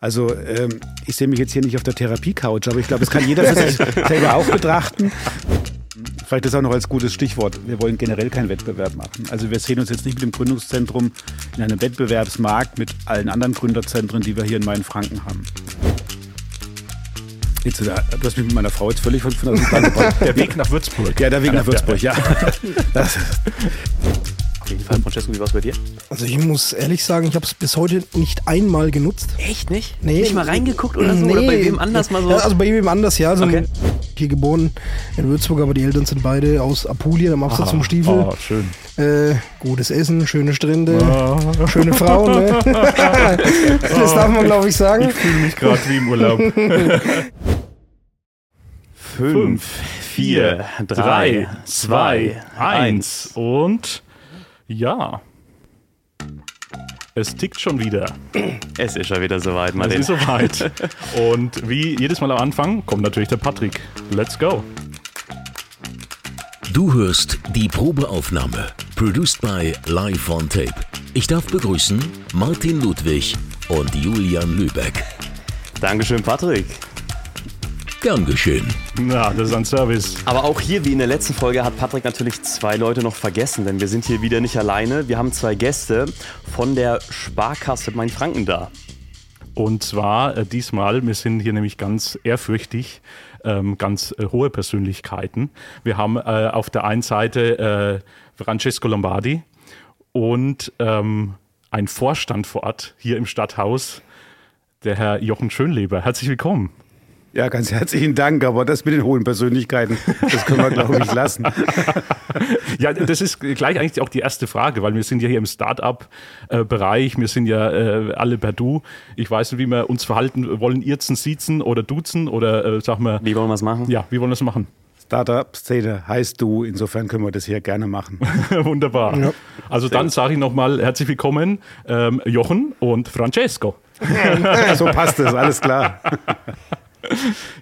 Also ähm, ich sehe mich jetzt hier nicht auf der Therapie-Couch, aber ich glaube, das kann jeder für sich selber auch betrachten. Vielleicht das auch noch als gutes Stichwort. Wir wollen generell keinen Wettbewerb machen. Also wir sehen uns jetzt nicht mit dem Gründungszentrum in einem Wettbewerbsmarkt mit allen anderen Gründerzentren, die wir hier in Mainfranken haben. Jetzt, du hast mich mit meiner Frau jetzt völlig von, von Der Weg nach Würzburg. Ja, der Weg nach Würzburg, ja. Das, Auf jeden Fall, Francesco, wie war es bei dir? Also ich muss ehrlich sagen, ich habe es bis heute nicht einmal genutzt. Echt nicht? Nee. Nicht mal reingeguckt oder so? Oder bei wem anders mal so? Ja, also bei wem anders, ja. Also Okay. Hier geboren in Würzburg, aber die Eltern sind beide aus Apulien am Absatz zum Stiefel. Oh, schön. Äh, gutes Essen, schöne Strände, schöne Frauen. Ne? das darf man, glaube ich, sagen. Ich fühle mich gerade wie im Urlaub. Fünf, vier, drei, zwei, eins und ja. Es tickt schon wieder. Es ist schon wieder soweit, Es Martin. ist soweit. Und wie jedes Mal am Anfang kommt natürlich der Patrick. Let's go. Du hörst die Probeaufnahme, produced by Live on Tape. Ich darf begrüßen Martin Ludwig und Julian Lübeck. Dankeschön, Patrick. Gern geschehen. Na, das ist ein Service. Aber auch hier, wie in der letzten Folge, hat Patrick natürlich zwei Leute noch vergessen, denn wir sind hier wieder nicht alleine. Wir haben zwei Gäste von der Sparkasse Mainfranken da. Und zwar äh, diesmal, wir sind hier nämlich ganz ehrfürchtig, ähm, ganz äh, hohe Persönlichkeiten. Wir haben äh, auf der einen Seite äh, Francesco Lombardi und ähm, ein Vorstand vor Ort hier im Stadthaus, der Herr Jochen Schönleber. Herzlich willkommen. Ja, ganz herzlichen Dank, aber das mit den hohen Persönlichkeiten, das können wir, glaube ich, lassen. Ja, das ist gleich eigentlich auch die erste Frage, weil wir sind ja hier im Start-up-Bereich, wir sind ja äh, alle per Du. Ich weiß nicht, wie wir uns verhalten wollen, irzen, siezen oder duzen oder äh, sag mal, Wie wollen wir es machen? ja, wie wollen wir das machen? Startup-Szene heißt du, insofern können wir das hier gerne machen. Wunderbar. Also dann sage ich nochmal herzlich willkommen, ähm, Jochen und Francesco. so passt es, alles klar.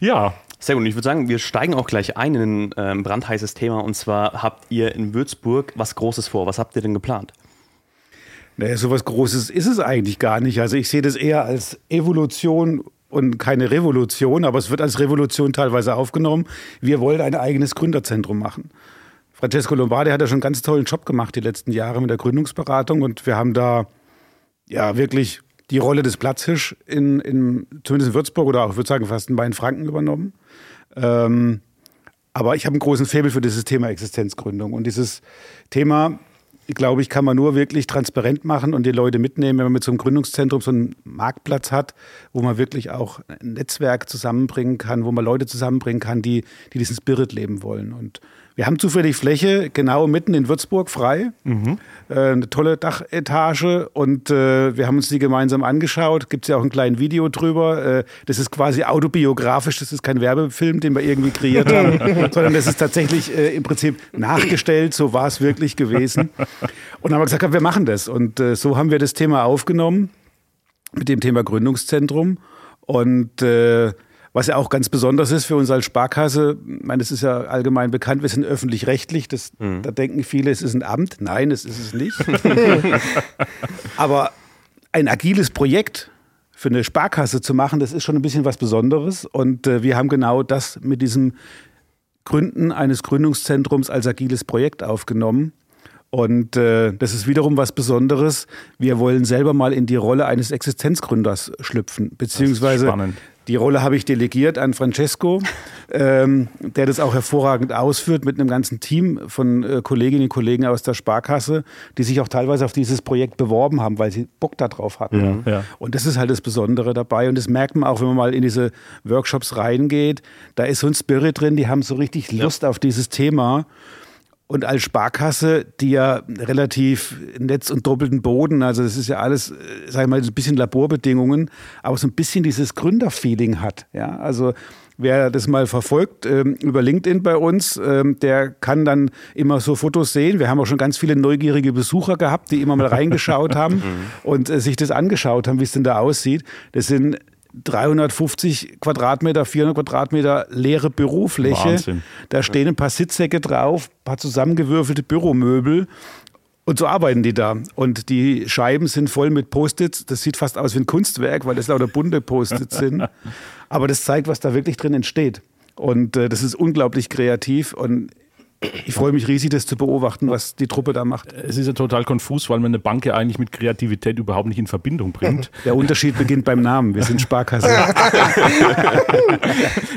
Ja, Sehr gut. Und ich würde sagen, wir steigen auch gleich ein in ein ähm, brandheißes Thema. Und zwar habt ihr in Würzburg was Großes vor. Was habt ihr denn geplant? Naja, so was Großes ist es eigentlich gar nicht. Also ich sehe das eher als Evolution und keine Revolution, aber es wird als Revolution teilweise aufgenommen. Wir wollen ein eigenes Gründerzentrum machen. Francesco Lombardi hat ja schon einen ganz tollen Job gemacht die letzten Jahre mit der Gründungsberatung und wir haben da ja wirklich die Rolle des Platzhirsch in, in zumindest in Würzburg oder auch, ich würde sagen, fast in Mainfranken übernommen. Ähm, aber ich habe einen großen Faible für dieses Thema Existenzgründung. Und dieses Thema, glaube ich, kann man nur wirklich transparent machen und die Leute mitnehmen, wenn man mit so einem Gründungszentrum so einen Marktplatz hat, wo man wirklich auch ein Netzwerk zusammenbringen kann, wo man Leute zusammenbringen kann, die, die diesen Spirit leben wollen. Und wir haben zufällig Fläche genau mitten in Würzburg frei, äh, eine tolle Dachetage und äh, wir haben uns die gemeinsam angeschaut. Gibt es ja auch ein kleines Video drüber. Äh, das ist quasi autobiografisch, das ist kein Werbefilm, den wir irgendwie kreiert haben, sondern das ist tatsächlich im Prinzip nachgestellt, so war es wirklich gewesen. Und dann haben wir gesagt, wir machen das. Und so haben wir das Thema aufgenommen mit dem Thema Gründungszentrum. Und äh, was ja auch ganz besonders ist für uns als Sparkasse, ich meine, das ist ja allgemein bekannt, wir sind öffentlich-rechtlich, das, da denken viele, es ist ein Amt. Nein, das ist es nicht. Aber ein agiles Projekt für eine Sparkasse zu machen, das ist schon ein bisschen was Besonderes. Und äh, wir haben genau das mit diesem Gründen eines Gründungszentrums als agiles Projekt aufgenommen. Und äh, das ist wiederum was Besonderes. Wir wollen selber mal in die Rolle eines Existenzgründers schlüpfen, beziehungsweise spannend. Die Rolle habe ich delegiert an Francesco, ähm, der das auch hervorragend ausführt mit einem ganzen Team von äh, Kolleginnen und Kollegen aus der Sparkasse, die sich auch teilweise auf dieses Projekt beworben haben, weil sie Bock darauf hatten. Ja, ja. Und das ist halt das Besondere dabei. Und das merkt man auch, wenn man mal in diese Workshops reingeht. Da ist so ein Spirit drin, die haben so richtig Lust auf dieses Thema. Und als Sparkasse, die ja relativ Netz und doppelten Boden, also das ist ja alles, äh, sag ich mal, so ein bisschen Laborbedingungen, aber so ein bisschen dieses Gründerfeeling hat. Ja, also wer das mal verfolgt ähm, über LinkedIn bei uns, ähm, der kann dann immer so Fotos sehen. Wir haben auch schon ganz viele neugierige Besucher gehabt, die immer mal reingeschaut haben und äh, sich das angeschaut haben, wie es denn da aussieht. Das sind 350 Quadratmeter, 400 Quadratmeter leere Bürofläche. Wahnsinn. Da stehen ein paar Sitzsäcke drauf, ein paar zusammengewürfelte Büromöbel. Und so arbeiten die da. Und die Scheiben sind voll mit Post-its. Das sieht fast aus wie ein Kunstwerk, weil das lauter bunte Post-its sind. Aber das zeigt, was da wirklich drin entsteht. Und äh, das ist unglaublich kreativ. Und ich freue mich riesig, das zu beobachten, was die Truppe da macht. Es ist ja total konfus, weil man eine Bank ja eigentlich mit Kreativität überhaupt nicht in Verbindung bringt. Der Unterschied beginnt beim Namen. Wir sind Sparkasse.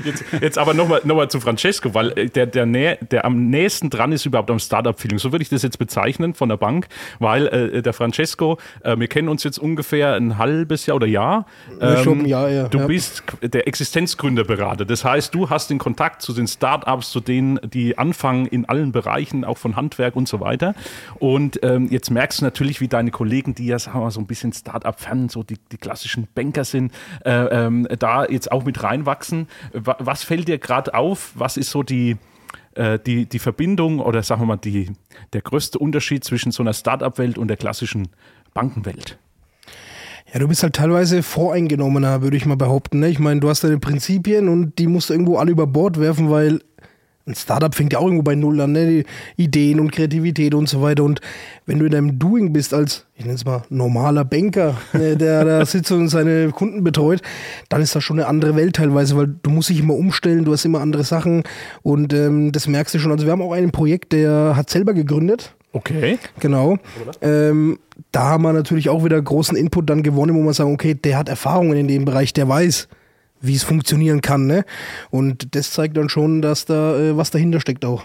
jetzt, jetzt aber nochmal noch mal zu Francesco, weil äh, der, der, nä der am nächsten dran ist überhaupt am Startup-Feeling. So würde ich das jetzt bezeichnen von der Bank, weil äh, der Francesco, äh, wir kennen uns jetzt ungefähr ein halbes Jahr oder Jahr. Ähm, Schon ein Jahr, ja. Du ja. bist der Existenzgründerberater. Das heißt, du hast den Kontakt zu den Startups, zu denen, die anfangen in allen Bereichen, auch von Handwerk und so weiter. Und ähm, jetzt merkst du natürlich, wie deine Kollegen, die ja sagen wir, so ein bisschen Startup-Fan, so die, die klassischen Banker sind, äh, ähm, da jetzt auch mit reinwachsen. Was fällt dir gerade auf? Was ist so die, äh, die, die Verbindung oder sagen wir mal die, der größte Unterschied zwischen so einer Startup-Welt und der klassischen Bankenwelt? Ja, du bist halt teilweise voreingenommener, würde ich mal behaupten. Ne? Ich meine, du hast deine Prinzipien und die musst du irgendwo alle über Bord werfen, weil ein Startup fängt ja auch irgendwo bei Null an, ne? Die Ideen und Kreativität und so weiter. Und wenn du in deinem Doing bist als, ich nenne es mal, normaler Banker, ne, der da sitzt und seine Kunden betreut, dann ist das schon eine andere Welt teilweise, weil du musst dich immer umstellen, du hast immer andere Sachen und ähm, das merkst du schon. Also wir haben auch ein Projekt, der hat selber gegründet. Okay. Genau. Ähm, da haben wir natürlich auch wieder großen Input dann gewonnen, wo man sagen, okay, der hat Erfahrungen in dem Bereich, der weiß, wie es funktionieren kann. Ne? Und das zeigt dann schon, dass da äh, was dahinter steckt auch.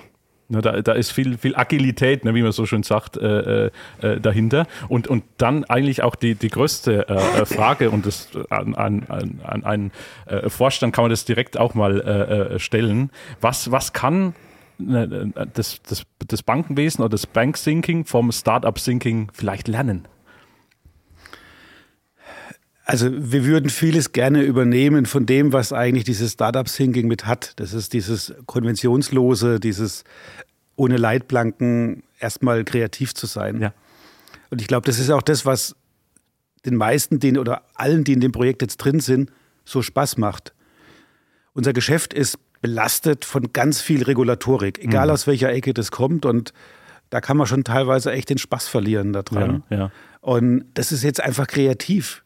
Na, da, da ist viel, viel Agilität, ne, wie man so schön sagt, äh, äh, dahinter. Und, und dann eigentlich auch die, die größte äh, Frage, und das, an, an, an einen äh, Vorstand kann man das direkt auch mal äh, stellen. Was, was kann das, das, das Bankenwesen oder das Bank-Thinking vom Startup-Thinking vielleicht lernen? Also wir würden vieles gerne übernehmen von dem, was eigentlich dieses Startup-Thinking mit hat. Das ist dieses konventionslose, dieses ohne Leitplanken erstmal kreativ zu sein. Ja. Und ich glaube, das ist auch das, was den meisten, den oder allen, die in dem Projekt jetzt drin sind, so Spaß macht. Unser Geschäft ist belastet von ganz viel Regulatorik, egal mhm. aus welcher Ecke das kommt. Und da kann man schon teilweise echt den Spaß verlieren daran. Ja, ja. Und das ist jetzt einfach kreativ.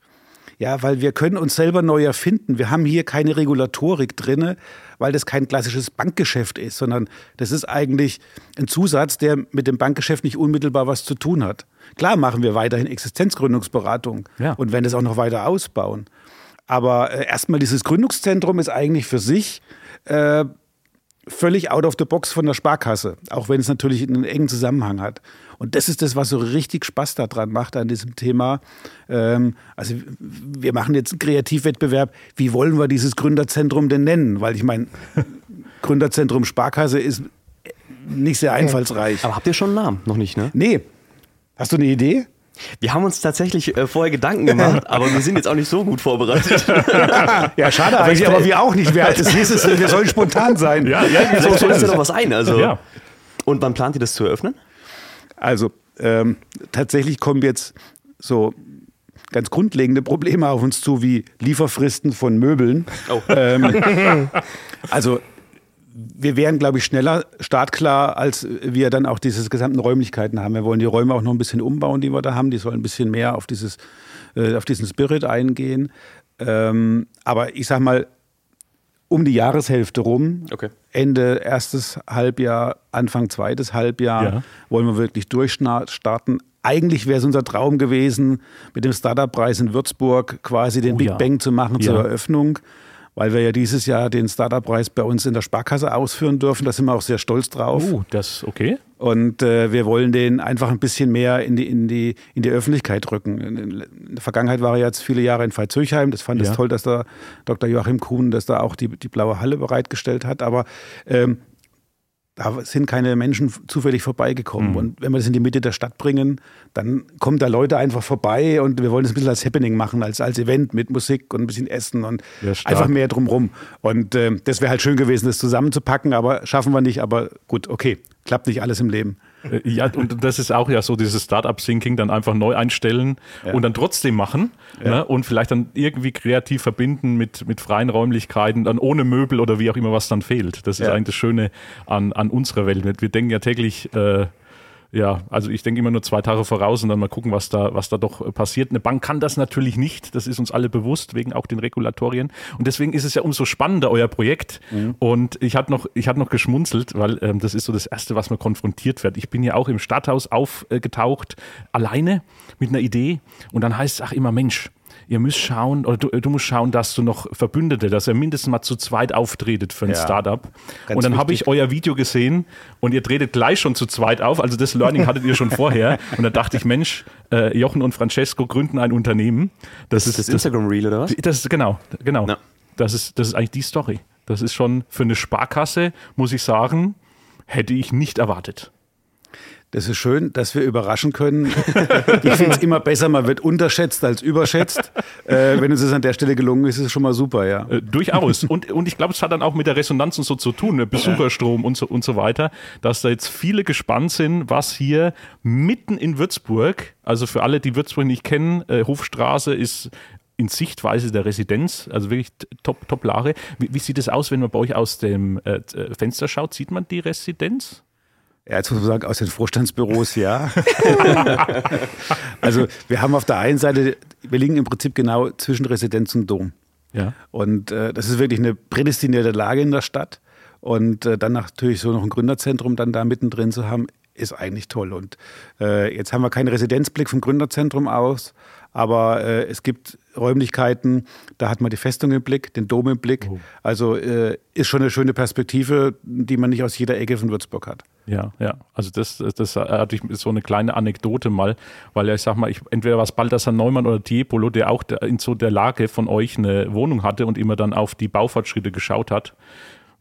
Ja, weil wir können uns selber neu erfinden. Wir haben hier keine Regulatorik drinne, weil das kein klassisches Bankgeschäft ist, sondern das ist eigentlich ein Zusatz, der mit dem Bankgeschäft nicht unmittelbar was zu tun hat. Klar machen wir weiterhin Existenzgründungsberatung ja. und wenn das auch noch weiter ausbauen. Aber äh, erstmal dieses Gründungszentrum ist eigentlich für sich äh, völlig out of the box von der Sparkasse, auch wenn es natürlich einen engen Zusammenhang hat. Und das ist das, was so richtig Spaß daran macht an diesem Thema. Ähm, also wir machen jetzt einen Kreativwettbewerb. Wie wollen wir dieses Gründerzentrum denn nennen? Weil ich meine, Gründerzentrum Sparkasse ist nicht sehr einfallsreich. Aber habt ihr schon einen Namen? Noch nicht, ne? Nee. Hast du eine Idee? Wir haben uns tatsächlich äh, vorher Gedanken gemacht, aber wir sind jetzt auch nicht so gut vorbereitet. ja, schade aber eigentlich, aber wir auch nicht. Wir, das hieß es, wir sollen spontan sein. Ja, ja, so, so ist ja noch was ein. Also. Ja. Und wann plant ihr das zu eröffnen? Also ähm, tatsächlich kommen jetzt so ganz grundlegende Probleme auf uns zu, wie Lieferfristen von Möbeln. Oh. Ähm, also wir wären, glaube ich, schneller startklar, als wir dann auch diese gesamten Räumlichkeiten haben. Wir wollen die Räume auch noch ein bisschen umbauen, die wir da haben. Die sollen ein bisschen mehr auf, dieses, äh, auf diesen Spirit eingehen. Ähm, aber ich sag mal, um die Jahreshälfte rum, okay. Ende erstes Halbjahr, Anfang zweites Halbjahr, ja. wollen wir wirklich durchstarten. Eigentlich wäre es unser Traum gewesen, mit dem Startup-Preis in Würzburg quasi den oh, Big ja. Bang zu machen ja. zur Eröffnung weil wir ja dieses Jahr den Startup-Preis bei uns in der Sparkasse ausführen dürfen. Da sind wir auch sehr stolz drauf. Oh, das okay. Und äh, wir wollen den einfach ein bisschen mehr in die, in die, in die Öffentlichkeit rücken. In der Vergangenheit war er jetzt viele Jahre in Veitshöchheim. Das fand ich Ja. toll, dass der Dr. Joachim Kuhn, dass da auch die, die blaue Halle bereitgestellt hat. Aber ähm, da sind keine Menschen zufällig vorbeigekommen. Mhm. Und wenn wir das in die Mitte der Stadt bringen, dann kommen da Leute einfach vorbei und wir wollen das ein bisschen als Happening machen, als, als Event mit Musik und ein bisschen Essen und Ja, einfach mehr drumrum. Und äh, das wäre halt schön gewesen, das zusammenzupacken, aber schaffen wir nicht. Aber gut, okay, klappt nicht alles im Leben. Äh, Ja, und das ist auch ja so dieses Startup-Thinking, dann einfach neu einstellen Ja. und dann trotzdem machen Ja. ne? und vielleicht dann irgendwie kreativ verbinden mit, mit freien Räumlichkeiten, dann ohne Möbel oder wie auch immer, was dann fehlt. Das ist Ja. eigentlich das Schöne an, an unserer Welt. Wir denken ja täglich äh, ja, also ich denke immer nur zwei Tage voraus und dann mal gucken, was da, was da doch passiert. Eine Bank kann das natürlich nicht, das ist uns alle bewusst, wegen auch den Regulatorien. Und deswegen ist es ja umso spannender, euer Projekt. Mhm. Und ich hatte noch, ich noch geschmunzelt, weil ähm, das ist so das Erste, was man konfrontiert wird. Ich bin ja auch im Stadthaus aufgetaucht, alleine mit einer Idee. Und dann heißt es, ach immer, Mensch, ihr müsst schauen, oder du, du, musst schauen, dass du noch Verbündete, dass ihr mindestens mal zu zweit auftretet für ein ja, Startup. Und dann habe ich euer Video gesehen und ihr tretet gleich schon zu zweit auf. Also das Learning hattet ihr schon vorher. Und dann dachte ich, Mensch, äh, Jochen und Francesco gründen ein Unternehmen. Das, das ist das Instagram-Reel oder was? Das ist genau, genau. Ja. Das, ist, das ist eigentlich die Story. Das ist schon für eine Sparkasse, muss ich sagen, hätte ich nicht erwartet. Das ist schön, dass wir überraschen können. ich finde es immer besser, man wird unterschätzt als überschätzt. Äh, wenn uns das an der Stelle gelungen ist, ist es schon mal super, ja. Äh, durchaus. Und, und ich glaube, es hat dann auch mit der Resonanz und so zu tun, ne? Besucherstrom und so, und so weiter, dass da jetzt viele gespannt sind, was hier mitten in Würzburg, also für alle, die Würzburg nicht kennen, äh, Hofstraße ist in Sichtweise der Residenz, also wirklich top, top Lage. Wie, wie sieht es aus, wenn man bei euch aus dem äh, Fenster schaut? Sieht man die Residenz? Ja, jetzt muss man sagen, aus den Vorstandsbüros ja. also wir haben auf der einen Seite, wir liegen im Prinzip genau zwischen Residenz und Dom. Ja. Und äh, das ist wirklich eine prädestinierte Lage in der Stadt. Und äh, dann natürlich so noch ein Gründerzentrum dann da mittendrin zu haben, ist eigentlich toll. Und äh, jetzt haben wir keinen Residenzblick vom Gründerzentrum aus, aber äh, es gibt Räumlichkeiten, da hat man die Festung im Blick, den Dom im Blick. Oh. Also äh, ist schon eine schöne Perspektive, die man nicht aus jeder Ecke von Würzburg hat. Ja, ja. Also das, das hatte ich so eine kleine Anekdote mal, weil ja, ich sag mal, ich, entweder war es Balthasar Neumann oder Tiepolo, der auch in so der Lage von euch eine Wohnung hatte und immer dann auf die Baufortschritte geschaut hat.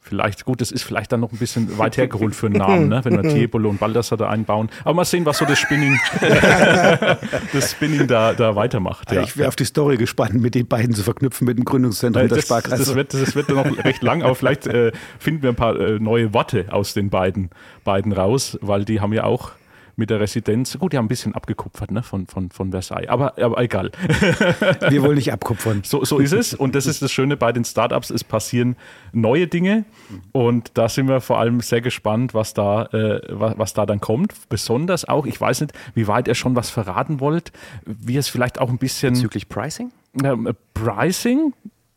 Vielleicht, gut, das ist vielleicht dann noch ein bisschen weit hergeholt für einen Namen, ne? wenn wir Tiebolo und Baldassar da einbauen. Aber mal sehen, was so das Spinning, das Spinning da, da weitermacht. Ja. Ich wäre auf die Story gespannt, mit den beiden zu verknüpfen mit dem Gründungszentrum das, der Sparkasse. Das wird, das wird noch recht lang, aber vielleicht äh, finden wir ein paar äh, neue Worte aus den beiden, beiden raus, weil die haben ja auch mit der Residenz. Gut, die haben ein bisschen abgekupfert ne, von, von, von Versailles, aber, aber egal. Wir wollen nicht abkupfern. So, so ist es und das ist das Schöne bei den Startups, es passieren neue Dinge und da sind wir vor allem sehr gespannt, was da, äh, was, was da dann kommt. Besonders auch, ich weiß nicht, wie weit ihr schon was verraten wollt, wie es vielleicht auch ein bisschen... Bezüglich Pricing? Äh, Pricing,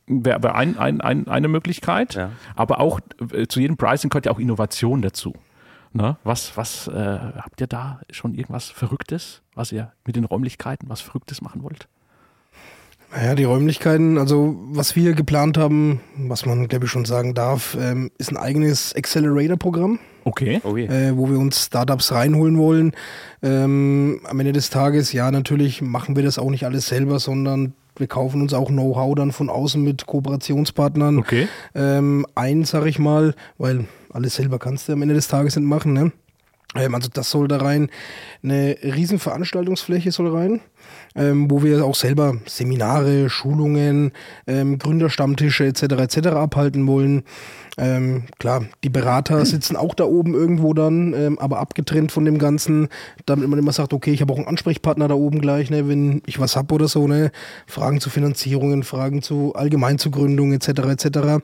wäre wär ein, ein, ein, eine Möglichkeit. Ja. Aber auch äh, zu jedem Pricing gehört ja auch Innovation dazu. Ne? Was, was äh, habt ihr da schon irgendwas Verrücktes, was ihr mit den Räumlichkeiten was Verrücktes machen wollt? Naja, die Räumlichkeiten, also was wir geplant haben, was man glaube ich schon sagen darf, ähm, ist ein eigenes Accelerator-Programm. Okay. Oh äh, wo wir uns Startups reinholen wollen. Ähm, am Ende des Tages, ja, natürlich machen wir das auch nicht alles selber, sondern wir kaufen uns auch Know-how dann von außen mit Kooperationspartnern okay. ähm, ein, sag ich mal, weil alles selber kannst du am Ende des Tages nicht machen. Ne? Ähm, also das soll da rein. Eine riesen Veranstaltungsfläche soll rein, ähm, wo wir auch selber Seminare, Schulungen, ähm, Gründerstammtische etc. etc. abhalten wollen. Klar, die Berater sitzen auch da oben irgendwo dann, aber abgetrennt von dem Ganzen, damit man immer sagt, okay, ich habe auch einen Ansprechpartner da oben gleich, ne, wenn ich was habe oder so, ne, Fragen zu Finanzierungen, Fragen zu allgemein zu Gründung etc. etc.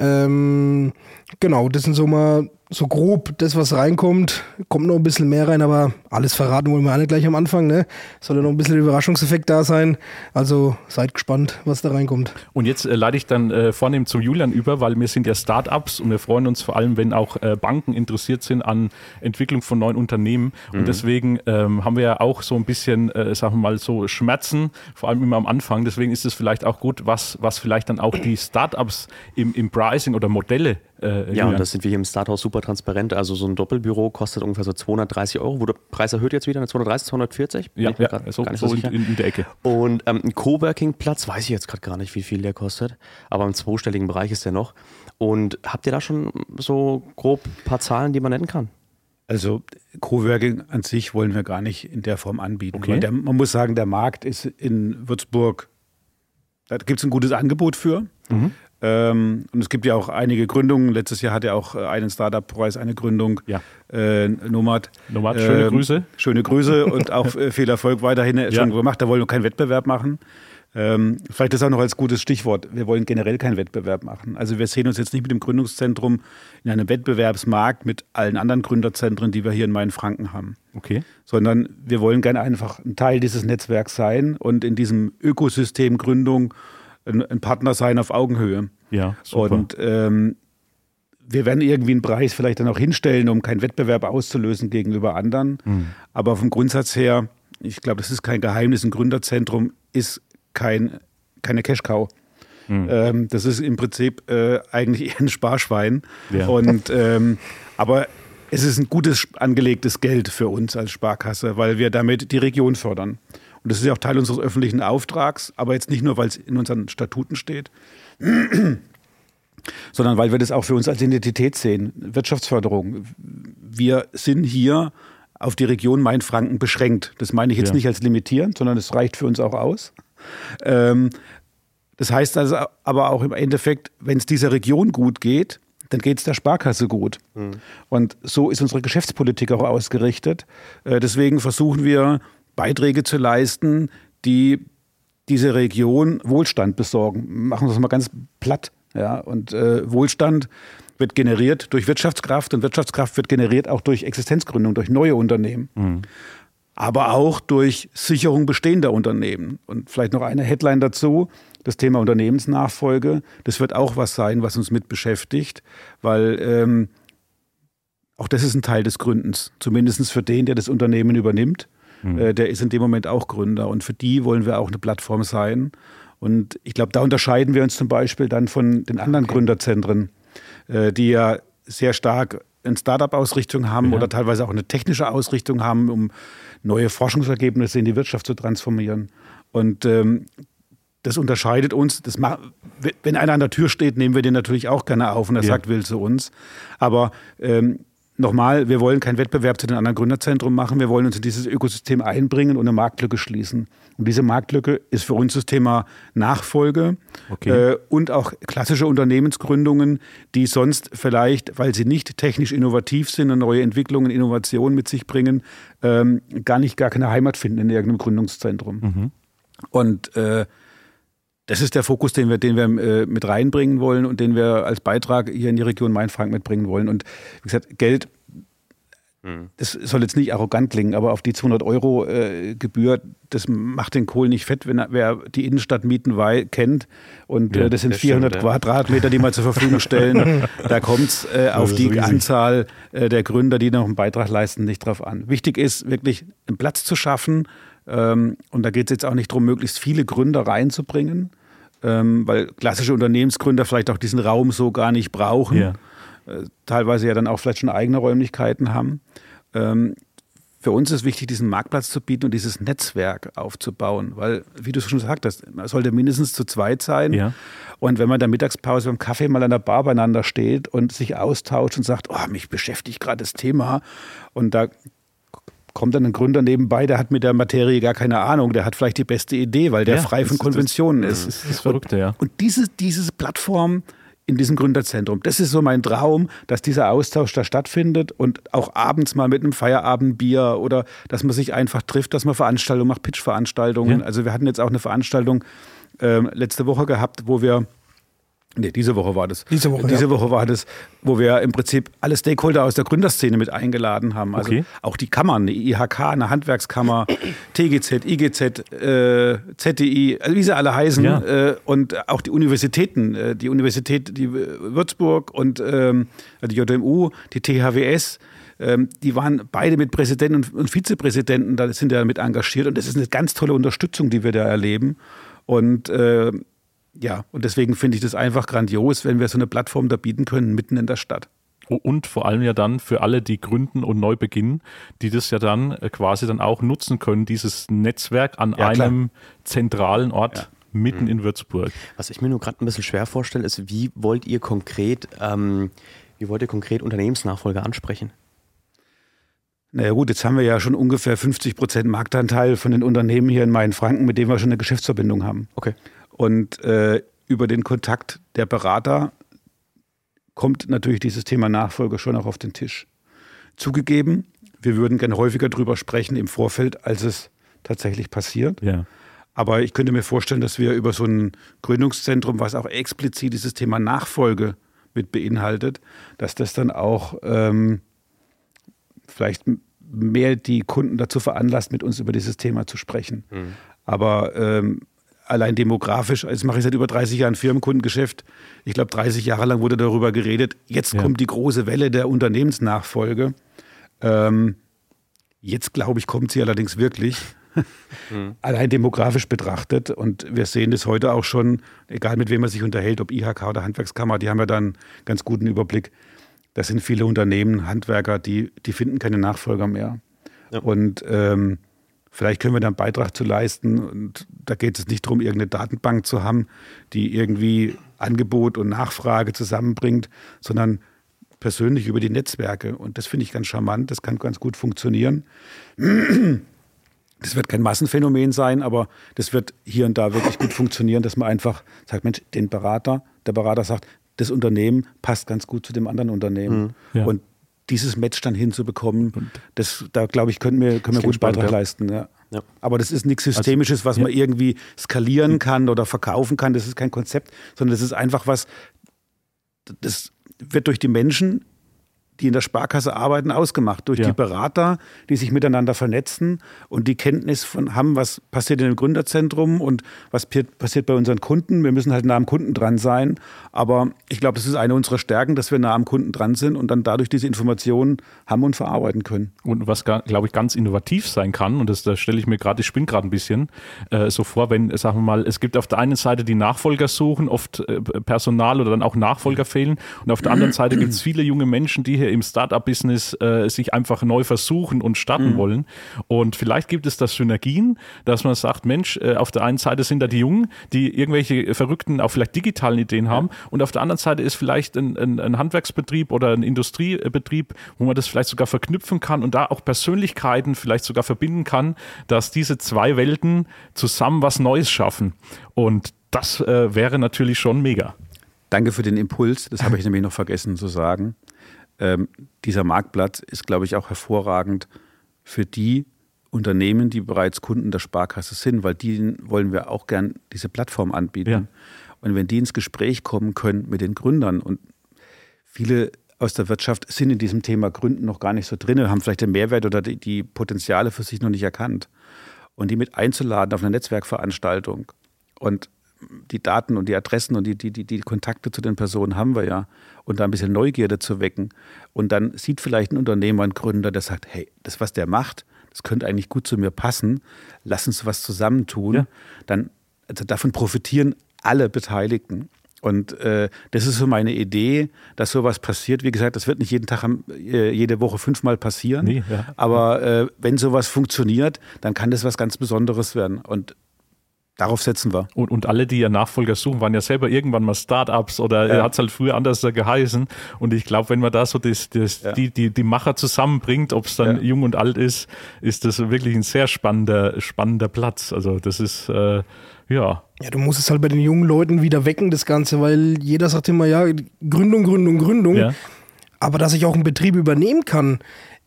Ähm, genau, das sind so mal so grob das, was reinkommt. Kommt noch ein bisschen mehr rein, aber alles verraten wollen wir alle gleich am Anfang. Ne? Soll ja noch ein bisschen Überraschungseffekt da sein. Also seid gespannt, was da reinkommt. Und jetzt äh, leite ich dann äh, vornehm zum Julian über, weil wir sind ja Startups und wir freuen uns vor allem, wenn auch äh, Banken interessiert sind an Entwicklung von neuen Unternehmen. Mhm. Und deswegen ähm, haben wir ja auch so ein bisschen, äh, sagen wir mal, so Schmerzen, vor allem immer am Anfang. Deswegen ist es vielleicht auch gut, was, was vielleicht dann auch die Startups im, im Pricing oder Modelle äh, ja, und das sind wir hier im Starthaus super transparent. Also so ein Doppelbüro kostet ungefähr so 230 Euro. Der Preis erhöht jetzt wieder? 230, 240? Ja, ja so, so, so in, in, der Ecke. Und ähm, ein Coworking-Platz, weiß ich jetzt gerade gar nicht, wie viel der kostet. Aber im zweistelligen Bereich ist der noch. Und habt ihr da schon so grob ein paar Zahlen, die man nennen kann? Also Coworking an sich wollen wir gar nicht in der Form anbieten. Okay. Der, man muss sagen, der Markt ist in Würzburg, da gibt es ein gutes Angebot für. Mhm. Ähm, und es gibt ja auch einige Gründungen. Letztes Jahr hat ja auch äh, einen Startup-Preis eine Gründung. Ja. Äh, Nomad. Nomad, schöne ähm, Grüße. Schöne Grüße und auch äh, viel Erfolg weiterhin ja. schon gemacht. Da wollen wir keinen Wettbewerb machen. Ähm, vielleicht das auch noch als gutes Stichwort. Wir wollen generell keinen Wettbewerb machen. Also wir sehen uns jetzt nicht mit dem Gründungszentrum in einem Wettbewerbsmarkt mit allen anderen Gründerzentren, die wir hier in Mainfranken haben. Okay. Sondern wir wollen gerne einfach ein Teil dieses Netzwerks sein und in diesem Ökosystem Gründung ein, ein Partner sein auf Augenhöhe. Ja, super. Und ähm, wir werden irgendwie einen Preis vielleicht dann auch hinstellen, um keinen Wettbewerb auszulösen gegenüber anderen. Aber vom Grundsatz her, ich glaube, das ist kein Geheimnis, ein Gründerzentrum ist kein, keine Cash-Cow. Ähm, das ist im Prinzip äh, eigentlich eher ein Sparschwein. Ja. Und, ähm, aber es ist ein gutes angelegtes Geld für uns als Sparkasse, weil wir damit die Region fördern. Und das ist ja auch Teil unseres öffentlichen Auftrags, aber jetzt nicht nur, weil es in unseren Statuten steht, sondern weil wir das auch für uns als Identität sehen. Wirtschaftsförderung. Wir sind hier auf die Region Mainfranken beschränkt. Das meine ich jetzt Ja. nicht als limitierend, sondern es reicht für uns auch aus. Ähm, das heißt also aber auch im Endeffekt, wenn es dieser Region gut geht, dann geht es der Sparkasse gut. Und so ist unsere Geschäftspolitik auch ausgerichtet. Äh, deswegen versuchen wir Beiträge zu leisten, die diese Region Wohlstand besorgen. Machen wir es mal ganz platt. Ja? Und äh, Wohlstand wird generiert durch Wirtschaftskraft und Wirtschaftskraft wird generiert auch durch Existenzgründung, durch neue Unternehmen. Aber auch durch Sicherung bestehender Unternehmen. Und vielleicht noch eine Headline dazu. Das Thema Unternehmensnachfolge, das wird auch was sein, was uns mit beschäftigt, weil ähm, auch das ist ein Teil des Gründens, zumindest für den, der das Unternehmen übernimmt. Äh, der ist in dem Moment auch Gründer und für die wollen wir auch eine Plattform sein. Und ich glaube, da unterscheiden wir uns zum Beispiel dann von den anderen Gründerzentren, äh, die ja sehr stark eine Startup-Ausrichtung haben oder teilweise auch eine technische Ausrichtung haben, um neue Forschungsergebnisse in die Wirtschaft zu transformieren. Und ähm, das unterscheidet uns. Das wenn einer an der Tür steht, nehmen wir den natürlich auch gerne auf und er Ja. sagt, will zu uns. Aber ähm, nochmal, wir wollen keinen Wettbewerb zu den anderen Gründerzentren machen. Wir wollen uns in dieses Ökosystem einbringen und eine Marktlücke schließen. Und diese Marktlücke ist für uns das Thema Nachfolge Okay. äh, und auch klassische Unternehmensgründungen, die sonst vielleicht, weil sie nicht technisch innovativ sind und neue Entwicklungen, Innovationen mit sich bringen, ähm, gar nicht gar keine Heimat finden in irgendeinem Gründungszentrum. Und äh, das ist der Fokus, den wir, den wir äh, mit reinbringen wollen und den wir als Beitrag hier in die Region Mainfranken mitbringen wollen. Und wie gesagt, Geld, das soll jetzt nicht arrogant klingen, aber auf die 200 Euro äh, Gebühr, das macht den Kohl nicht fett, wenn er, wer die Innenstadtmieten kennt. Und Ja, äh, das sind das stimmt, 400 ja. Quadratmeter, die wir zur Verfügung stellen. da kommt es äh, auf die riesig. Anzahl äh, der Gründer, die noch einen Beitrag leisten, nicht drauf an. Wichtig ist wirklich einen Platz zu schaffen. Ähm, und da geht es jetzt auch nicht darum, möglichst viele Gründer reinzubringen, ähm, weil klassische Unternehmensgründer vielleicht auch diesen Raum so gar nicht brauchen. Ja. Äh, teilweise ja dann auch vielleicht schon eigene Räumlichkeiten haben. Ähm, für uns ist wichtig, diesen Marktplatz zu bieten und dieses Netzwerk aufzubauen, weil, wie du schon gesagt hast, man sollte mindestens zu zweit sein. Ja. Und wenn man in der Mittagspause beim Kaffee mal an der Bar beieinander steht und sich austauscht und sagt, oh, mich beschäftigt gerade das Thema und da kommt dann ein Gründer nebenbei, der hat mit der Materie gar keine Ahnung, der hat vielleicht die beste Idee, weil der Ja, frei von ist das- Konventionen ist. Das ist das Verrückte, ja. Und diese, diese Plattform in diesem Gründerzentrum, das ist so mein Traum, dass dieser Austausch da stattfindet und auch abends mal mit einem Feierabendbier oder dass man sich einfach trifft, dass man Veranstaltungen macht, Pitch-Veranstaltungen. Ja. Also wir hatten jetzt auch eine Veranstaltung ähm, letzte Woche gehabt, wo wir Nee, diese Woche war das. Diese Woche, Diese ja. Woche war das, wo wir im Prinzip alle Stakeholder aus der Gründerszene mit eingeladen haben. Also Okay. auch die Kammern, die IHK, eine Handwerkskammer, TGZ, IGZ, äh, ZDI, also wie sie alle heißen. Ja. Äh, und auch die Universitäten, äh, die Universität die Würzburg und ähm, die JMU, die THWS. ähm, Die waren beide mit Präsidenten und- und Vizepräsidenten, da sind ja mit engagiert. Und das ist eine ganz tolle Unterstützung, die wir da erleben. Und äh, ja, und deswegen finde ich das einfach grandios, wenn wir so eine Plattform da bieten können, mitten in der Stadt. Und vor allem ja dann für alle, die gründen und neu beginnen, die das ja dann äh, quasi dann auch nutzen können, dieses Netzwerk an Ja, einem zentralen Ort Ja. mitten in Würzburg. Was ich mir nur gerade ein bisschen schwer vorstelle, ist, wie wollt ihr konkret, ähm, wie wollt ihr konkret Unternehmensnachfolger ansprechen? Naja gut, jetzt haben wir ja schon ungefähr 50 Prozent Marktanteil von den Unternehmen hier in Mainfranken, mit denen wir schon eine Geschäftsverbindung haben. Okay. Und äh, über den Kontakt der Berater kommt natürlich dieses Thema Nachfolge schon auch auf den Tisch. Zugegeben, wir würden gerne häufiger drüber sprechen im Vorfeld, als es tatsächlich passiert. Ja. Aber ich könnte mir vorstellen, dass wir über so ein Gründungszentrum, was auch explizit dieses Thema Nachfolge mit beinhaltet, dass das dann auch ähm, vielleicht mehr die Kunden dazu veranlasst, mit uns über dieses Thema zu sprechen. Mhm. Aber ähm, allein demografisch, jetzt mache ich seit über 30 Jahren Firmenkundengeschäft. Ich glaube, 30 Jahre lang wurde darüber geredet. Jetzt ja. kommt die große Welle der Unternehmensnachfolge. Ähm, jetzt, glaube ich, kommt sie allerdings wirklich. mhm. Allein demografisch betrachtet. Und wir sehen das heute auch schon, egal mit wem man sich unterhält, ob IHK oder Handwerkskammer, die haben ja dann einen ganz guten Überblick. Das sind viele Unternehmen, Handwerker, die, die finden keine Nachfolger mehr. Ja. Und ähm, vielleicht können wir da einen Beitrag zu leisten. Und da geht es nicht darum, irgendeine Datenbank zu haben, die irgendwie Angebot und Nachfrage zusammenbringt, sondern persönlich über die Netzwerke. Und das finde ich ganz charmant, das kann ganz gut funktionieren. Das wird kein Massenphänomen sein, aber das wird hier und da wirklich gut funktionieren, dass man einfach sagt, Mensch, den Berater, der Berater sagt, das Unternehmen passt ganz gut zu dem anderen Unternehmen. Mhm. Ja. Und dieses Match dann hinzubekommen, das, da glaube ich, können wir, können wir gut Beitrag ja. leisten. Ja. Ja. Aber das ist nichts also, Systemisches, was man irgendwie skalieren kann oder verkaufen kann. Das ist kein Konzept, sondern das ist einfach was, das wird durch die Menschen die in der Sparkasse arbeiten, ausgemacht. Durch ja. die Berater, die sich miteinander vernetzen und die Kenntnis von haben, was passiert in dem Gründerzentrum und was passiert bei unseren Kunden. Wir müssen halt nah am Kunden dran sein. Aber ich glaube, das ist eine unserer Stärken, dass wir nah am Kunden dran sind und dann dadurch diese Informationen haben und verarbeiten können. Und was, glaube ich, ganz innovativ sein kann, und das, das stelle ich mir gerade, ich spinne gerade ein bisschen äh, so vor, wenn, sagen wir mal, es gibt auf der einen Seite die Nachfolger suchen, oft äh, Personal oder dann auch Nachfolger fehlen. Und auf der anderen Seite gibt es viele junge Menschen, die hier im Startup-Business äh, sich einfach neu versuchen und starten mhm. wollen. Und vielleicht gibt es das Synergien, dass man sagt, Mensch, äh, auf der einen Seite sind da die Jungen, die irgendwelche verrückten, auch vielleicht digitalen Ideen haben. Ja. Und auf der anderen Seite ist vielleicht ein, ein, ein, Handwerksbetrieb oder ein Industriebetrieb, wo man das vielleicht sogar verknüpfen kann und da auch Persönlichkeiten vielleicht sogar verbinden kann, dass diese zwei Welten zusammen was Neues schaffen. Und das äh, wäre natürlich schon mega. Danke für den Impuls. Das habe ich nämlich noch vergessen zu sagen ähm, dieser Marktplatz ist, glaube ich, auch hervorragend für die Unternehmen, die bereits Kunden der Sparkasse sind, weil die wollen wir auch gern diese Plattform anbieten. Ja. Und wenn die ins Gespräch kommen können mit den Gründern und viele aus der Wirtschaft sind in diesem Thema Gründen noch gar nicht so drin, haben vielleicht den Mehrwert oder die, die Potenziale für sich noch nicht erkannt. Und die mit einzuladen auf eine Netzwerkveranstaltung und die Daten und die Adressen und die, die, die, die Kontakte zu den Personen haben wir ja. Und da ein bisschen Neugierde zu wecken. Und dann sieht vielleicht ein Unternehmer, ein Gründer, der sagt, hey, das, was der macht, das könnte eigentlich gut zu mir passen. Lass uns was zusammentun. Ja. Dann, also davon profitieren alle Beteiligten. Und äh, das ist so meine Idee, dass sowas passiert. Wie gesagt, das wird nicht jeden Tag, äh, jede Woche fünfmal passieren. Nee, ja. Aber äh, wenn sowas funktioniert, dann kann das was ganz Besonderes werden. Und Darauf setzen wir. Und, und alle, die ja Nachfolger suchen, waren ja selber irgendwann mal Startups oder ja. hat es halt früher anders geheißen. Und ich glaube, wenn man da so das, das, ja. die, die, die Macher zusammenbringt, ob es dann ja. jung und alt ist, ist das wirklich ein sehr spannender, spannender Platz. Also das ist äh, ja. Ja, du musst es halt bei den jungen Leuten wieder wecken, das Ganze, weil jeder sagt immer, ja, Gründung, Gründung, Gründung. Ja. Aber dass ich auch einen Betrieb übernehmen kann,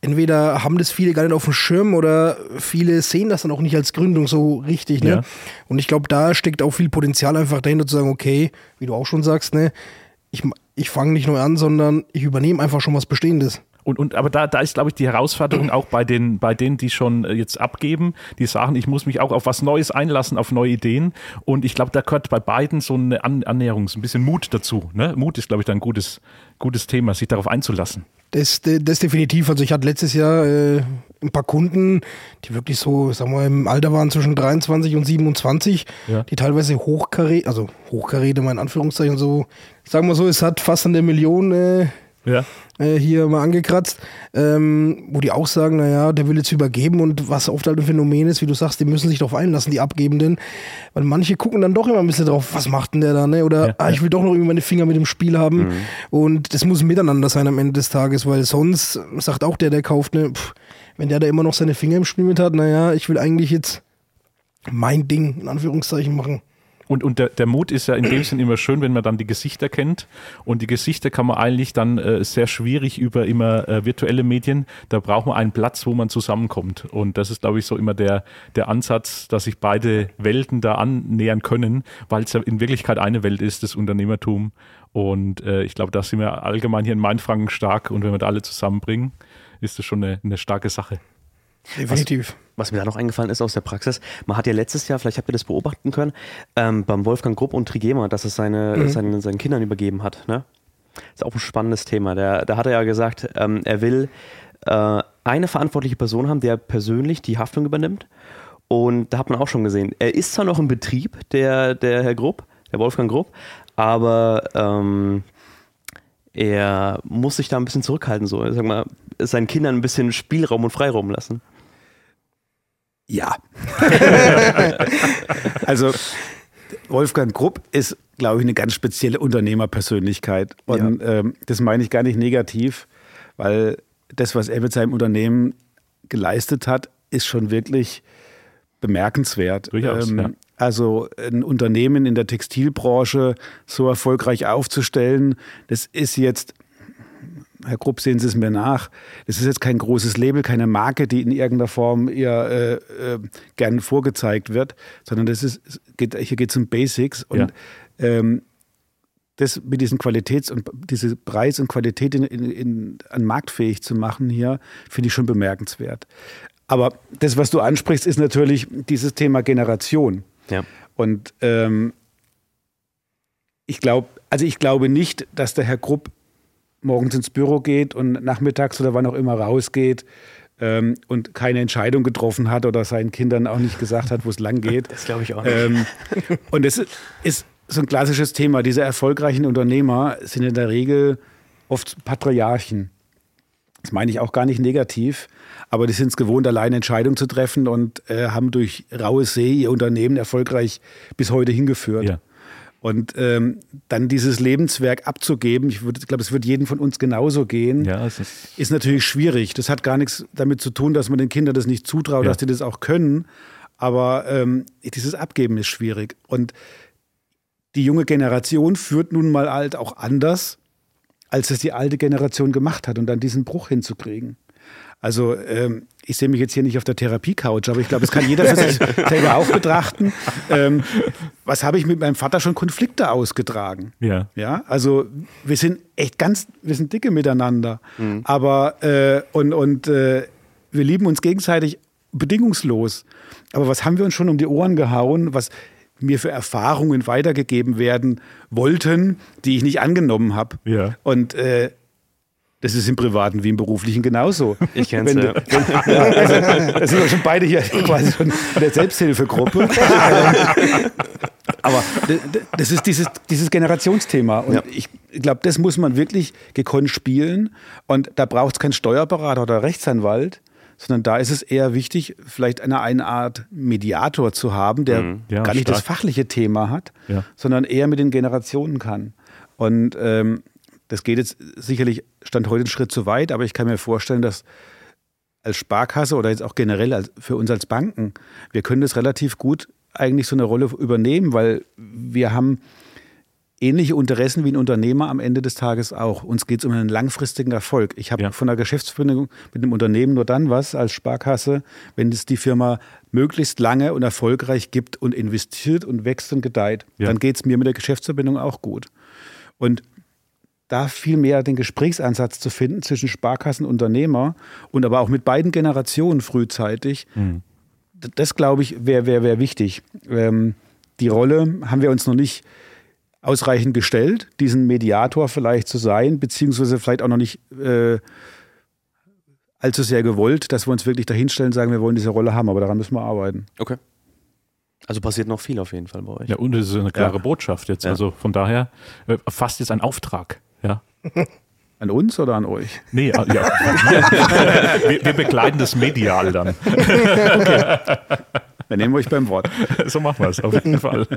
entweder haben das viele gar nicht auf dem Schirm oder viele sehen das dann auch nicht als Gründung so richtig. Ne? Ja. Und ich glaube, da steckt auch viel Potenzial einfach dahinter zu sagen, okay, wie du auch schon sagst, ne, ich, ich fange nicht neu an, sondern ich übernehme einfach schon was Bestehendes. Und, und aber da, da ist, glaube ich, die Herausforderung auch bei den, bei denen, die schon äh, jetzt abgeben, die sagen, ich muss mich auch auf was Neues einlassen, auf neue Ideen. Und ich glaube, da gehört bei beiden so eine Annäherung, so ein bisschen Mut dazu. Ne? Mut ist, glaube ich, da ein gutes, gutes Thema, sich darauf einzulassen. Das, das definitiv. Also ich hatte letztes Jahr äh, ein paar Kunden, die wirklich so, sagen wir, im Alter waren zwischen 23 und 27, ja. die teilweise Hochkaräte, also Hochkaräte mal in Anführungszeichen so, sagen wir so, es hat fast eine Million äh, ja. äh, hier mal angekratzt, ähm, wo die auch sagen, naja, der will jetzt übergeben und was oft halt ein Phänomen ist, wie du sagst, die müssen sich darauf einlassen, die Abgebenden, weil manche gucken dann doch immer ein bisschen drauf, was macht denn der da, ne? oder ja, ah, ich will doch noch irgendwie meine Finger mit dem Spiel haben mhm. und das muss miteinander sein am Ende des Tages, weil sonst sagt auch der, der kauft, ne, pff, wenn der da immer noch seine Finger im Spiel mit hat, naja, ich will eigentlich jetzt mein Ding in Anführungszeichen machen. Und, und der, der Mut ist ja in dem Sinn immer schön, wenn man dann die Gesichter kennt. Und die Gesichter kann man eigentlich dann äh, sehr schwierig über immer äh, virtuelle Medien. Da braucht man einen Platz, wo man zusammenkommt. Und das ist, glaube ich, so immer der, der Ansatz, dass sich beide Welten da annähern können, weil es ja in Wirklichkeit eine Welt ist, das Unternehmertum. Und äh, ich glaube, da sind wir allgemein hier in Mainfranken stark. Und wenn wir da alle zusammenbringen, ist das schon eine, eine starke Sache. Definitiv. Was mir da noch eingefallen ist aus der Praxis, man hat ja letztes Jahr, vielleicht habt ihr das beobachten können, ähm, beim Wolfgang Grupp und Trigema, dass es seine, Mhm. seinen, seinen Kindern übergeben hat. Ne? Ist auch ein spannendes Thema. Der, da hat er ja gesagt, ähm, er will äh, eine verantwortliche Person haben, der persönlich die Haftung übernimmt. Und da hat man auch schon gesehen, er ist zwar noch im Betrieb, der, der Herr Grupp, der Wolfgang Grupp, aber ähm, er muss sich da ein bisschen zurückhalten, so, sag mal, seinen Kindern ein bisschen Spielraum und Freiraum lassen. Ja. also Wolfgang Grupp ist, glaube ich, eine ganz spezielle Unternehmerpersönlichkeit. Und ähm, das meine ich gar nicht negativ, weil das, was er mit seinem Unternehmen geleistet hat, ist schon wirklich bemerkenswert. Durchaus, ja. Also ein Unternehmen in der Textilbranche so erfolgreich aufzustellen, das ist jetzt Herr Grupp, sehen Sie es mir nach. Das ist jetzt kein großes Label, keine Marke, die in irgendeiner Form ihr äh, äh, gern vorgezeigt wird, sondern das ist, geht, hier geht es um Basics und Ja. ähm, das mit diesen Qualitäts- und diese Preis und Qualität in, in, in, an marktfähig zu machen hier, finde ich schon bemerkenswert. Aber das, was du ansprichst, ist natürlich dieses Thema Generation. Ja. Und ähm, ich glaube, also ich glaube nicht, dass der Herr Grupp morgens ins Büro geht und nachmittags oder wann auch immer rausgeht ähm, und keine Entscheidung getroffen hat oder seinen Kindern auch nicht gesagt hat, wo es lang geht. Das glaube ich auch nicht. Ähm, und es ist so ein klassisches Thema. Diese erfolgreichen Unternehmer sind in der Regel oft Patriarchen. Das meine ich auch gar nicht negativ, aber die sind es gewohnt, alleine Entscheidungen zu treffen und äh, haben durch raue See ihr Unternehmen erfolgreich bis heute hingeführt. Ja. Und ähm, dann dieses Lebenswerk abzugeben, ich, ich glaube, es wird jedem von uns genauso gehen, Ja, ist, ist natürlich schwierig. Das hat gar nichts damit zu tun, dass man den Kindern das nicht zutraut, Ja. dass die das auch können. Aber ähm, dieses Abgeben ist schwierig. Und die junge Generation führt nun mal halt auch anders, als es die alte Generation gemacht hat und dann diesen Bruch hinzukriegen. Also ähm, ich sehe mich jetzt hier nicht auf der Therapie-Couch, aber ich glaube, das kann jeder für sich selber auch betrachten. Ähm, was habe ich mit meinem Vater schon Konflikte ausgetragen? ja. Ja, also wir sind echt ganz, wir sind dicke miteinander. Aber äh, und, und äh, wir lieben uns gegenseitig bedingungslos. Aber was haben wir uns schon um die Ohren gehauen, was mir für Erfahrungen weitergegeben werden wollten, die ich nicht angenommen habe. Ja. Und äh, das ist im Privaten wie im Beruflichen genauso. Ich Wenn du- ja. wenn, ja also, da sind wir schon beide hier quasi schon in der Selbsthilfegruppe. Aber das ist dieses, dieses Generationsthema. Und Ja. ich glaube, das muss man wirklich gekonnt spielen. Und da braucht es keinen Steuerberater oder Rechtsanwalt, sondern da ist es eher wichtig, vielleicht eine, eine Art Mediator zu haben, der Mhm. Ja, gar nicht das stark. fachliche Thema hat, Ja. sondern eher mit den Generationen kann. Und ähm, das geht jetzt sicherlich, stand heute einen Schritt zu weit, aber ich kann mir vorstellen, dass als Sparkasse oder jetzt auch generell als, für uns als Banken, wir können das relativ gut eigentlich so eine Rolle übernehmen, weil wir haben ähnliche Interessen wie ein Unternehmer am Ende des Tages auch. Uns geht es um einen langfristigen Erfolg. Ich habe Ja. von der Geschäftsverbindung mit einem Unternehmen nur dann was als Sparkasse, wenn es die Firma möglichst lange und erfolgreich gibt und investiert und wächst und gedeiht. Ja. Dann geht es mir mit der Geschäftsverbindung auch gut. Und da viel mehr den Gesprächsansatz zu finden zwischen Sparkassen und Unternehmer und aber auch mit beiden Generationen frühzeitig, d- das glaube ich wäre wär, wär wichtig. Ähm, die Rolle haben wir uns noch nicht ausreichend gestellt, diesen Mediator vielleicht zu sein, beziehungsweise vielleicht auch noch nicht äh, allzu sehr gewollt, dass wir uns wirklich dahinstellen und sagen, wir wollen diese Rolle haben, aber daran müssen wir arbeiten. Okay. Also passiert noch viel auf jeden Fall bei euch. Ja, und es ist eine klare Ja. Botschaft jetzt. Ja. Also von daher äh, fast jetzt ein Auftrag. Ja. An uns oder an euch? Nee, ja. wir, wir begleiten das medial dann. Wir nehmen euch beim Wort. so machen wir es auf jeden Fall.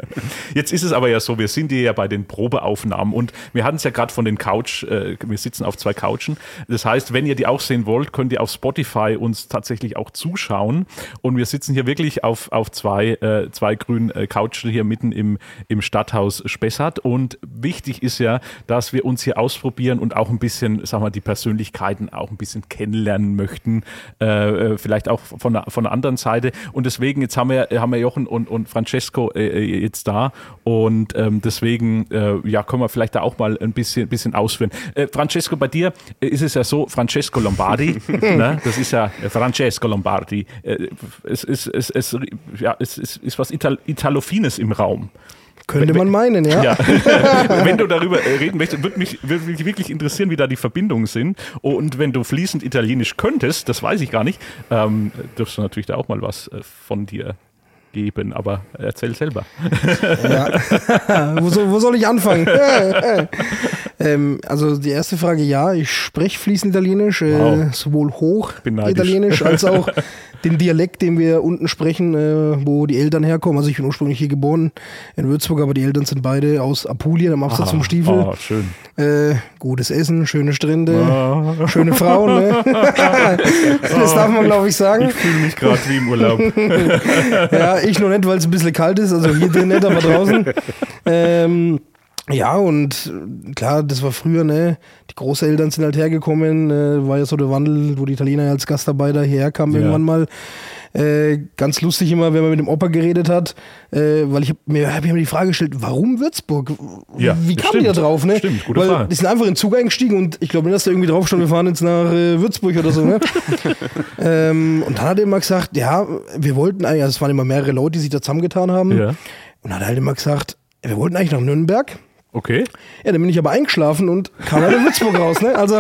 Jetzt ist es aber ja so, wir sind hier ja bei den Probeaufnahmen und wir hatten es ja gerade von den Couch, äh, wir sitzen auf zwei Couchen. Das heißt, wenn ihr die auch sehen wollt, könnt ihr auf Spotify uns tatsächlich auch zuschauen. Und wir sitzen hier wirklich auf, auf zwei, äh, zwei grünen äh, Couchen hier mitten im, im Stadthaus Spessart. Und wichtig ist ja, dass wir uns hier ausprobieren und auch ein bisschen, sagen wir, die Persönlichkeiten auch ein bisschen kennenlernen möchten. Äh, äh vielleicht auch von, von der anderen Seite. Und deswegen, jetzt haben wir, haben wir Jochen und, und Francesco äh, äh, jetzt da. Und ähm, deswegen, äh, ja, können wir vielleicht da auch mal ein bisschen, bisschen ausführen. Äh, Francesco, bei dir ist es ja so, Francesco Lombardi, ne? das ist ja Francesco Lombardi. Äh, es, es, es, es, ja, es, es ist was Ital Italofines im Raum. Könnte man meinen, ja. ja. wenn du darüber äh, reden möchtest, würde mich, würd mich wirklich interessieren, wie da die Verbindungen sind. Und wenn du fließend Italienisch könntest, das weiß ich gar nicht, ähm, dürfst du natürlich da auch mal was äh, von dir geben, aber erzähl selber. Ja. wo, soll, wo, soll, ich anfangen? ähm, also die erste Frage, ja, ich spreche fließend Italienisch, äh, wow. äh, sowohl hoch Italienisch als auch den Dialekt, den wir unten sprechen, äh, wo die Eltern herkommen. Also ich bin ursprünglich hier geboren in Würzburg, aber die Eltern sind beide aus Apulien am Absatz vom Stiefel. Oh, schön. Äh, gutes Essen, schöne Strände, oh. schöne Frauen. Ne? das darf man, glaube ich, sagen. Ich fühle mich gerade wie im Urlaub. ja, ich noch nicht, weil es ein bisschen kalt ist. Also hier drin nicht, aber draußen. Ähm, ja, und klar, das war früher, ne? Die Großeltern sind halt hergekommen, äh, war ja so der Wandel, wo die Italiener als Gastarbeiter hierher kamen ja. irgendwann mal. Äh, ganz lustig immer, wenn man mit dem Opa geredet hat, äh, weil ich hab mir, hab mir die Frage gestellt, warum Würzburg? Ja, Wie kamen die da drauf, ne? Stimmt, gute weil Frage. Die sind einfach in den Zug eingestiegen und ich glaube dass da irgendwie drauf stand, wir fahren jetzt nach äh, Würzburg oder so, ne? ähm, und dann hat er immer gesagt, ja, wir wollten eigentlich, also es waren immer mehrere Leute, die sich da zusammengetan haben. Ja. Und hat halt immer gesagt, wir wollten eigentlich nach Nürnberg. Okay. Ja, dann bin ich aber eingeschlafen und kam halt in Würzburg raus. Ne? Also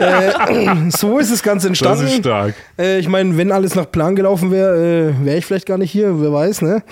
äh, so ist das Ganze entstanden. Das ist stark. Äh, ich meine, wenn alles nach Plan gelaufen wäre, äh, wäre ich vielleicht gar nicht hier, wer weiß, ne?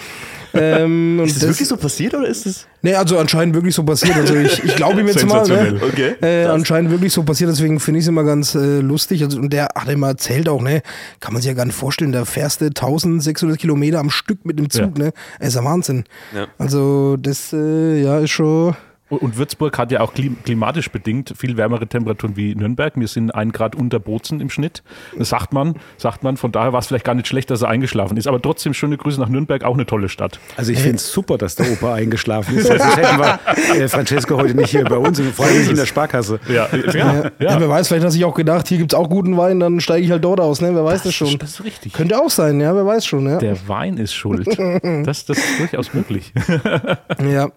Ähm, ist das, das, wirklich so passiert oder ist es? Nee, also anscheinend wirklich so passiert. Also ich, ich glaube ihm jetzt mal. Ne? Okay. Äh, anscheinend wirklich so passiert, deswegen finde ich es immer ganz äh, lustig. Also, und der hat immer erzählt auch, ne, kann man sich ja gar nicht vorstellen, der fährste 1600 Kilometer am Stück mit dem Zug, ja. ne? Das ist ja Wahnsinn. Ja. Also das äh, ja, ist schon. Und Würzburg hat ja auch klimatisch bedingt viel wärmere Temperaturen wie Nürnberg. Wir sind ein Grad unter Bozen im Schnitt. Das sagt man, sagt man. Von daher war es vielleicht gar nicht schlecht, dass er eingeschlafen ist. Aber trotzdem schöne Grüße nach Nürnberg, auch eine tolle Stadt. Also ich finde es super, dass der Opa eingeschlafen ist. Sonst hätten wir äh, Francesco heute nicht hier bei uns, vor allem nicht in der Sparkasse. Ja, ja, ja. ja. wer weiß, vielleicht hat sich auch gedacht, hier gibt es auch guten Wein, dann steige ich halt dort aus. Ne? Wer weiß das, das schon. Das ist richtig. Könnte auch sein, ja, wer weiß schon. Ja. Der Wein ist schuld. Das, das ist durchaus möglich. ja.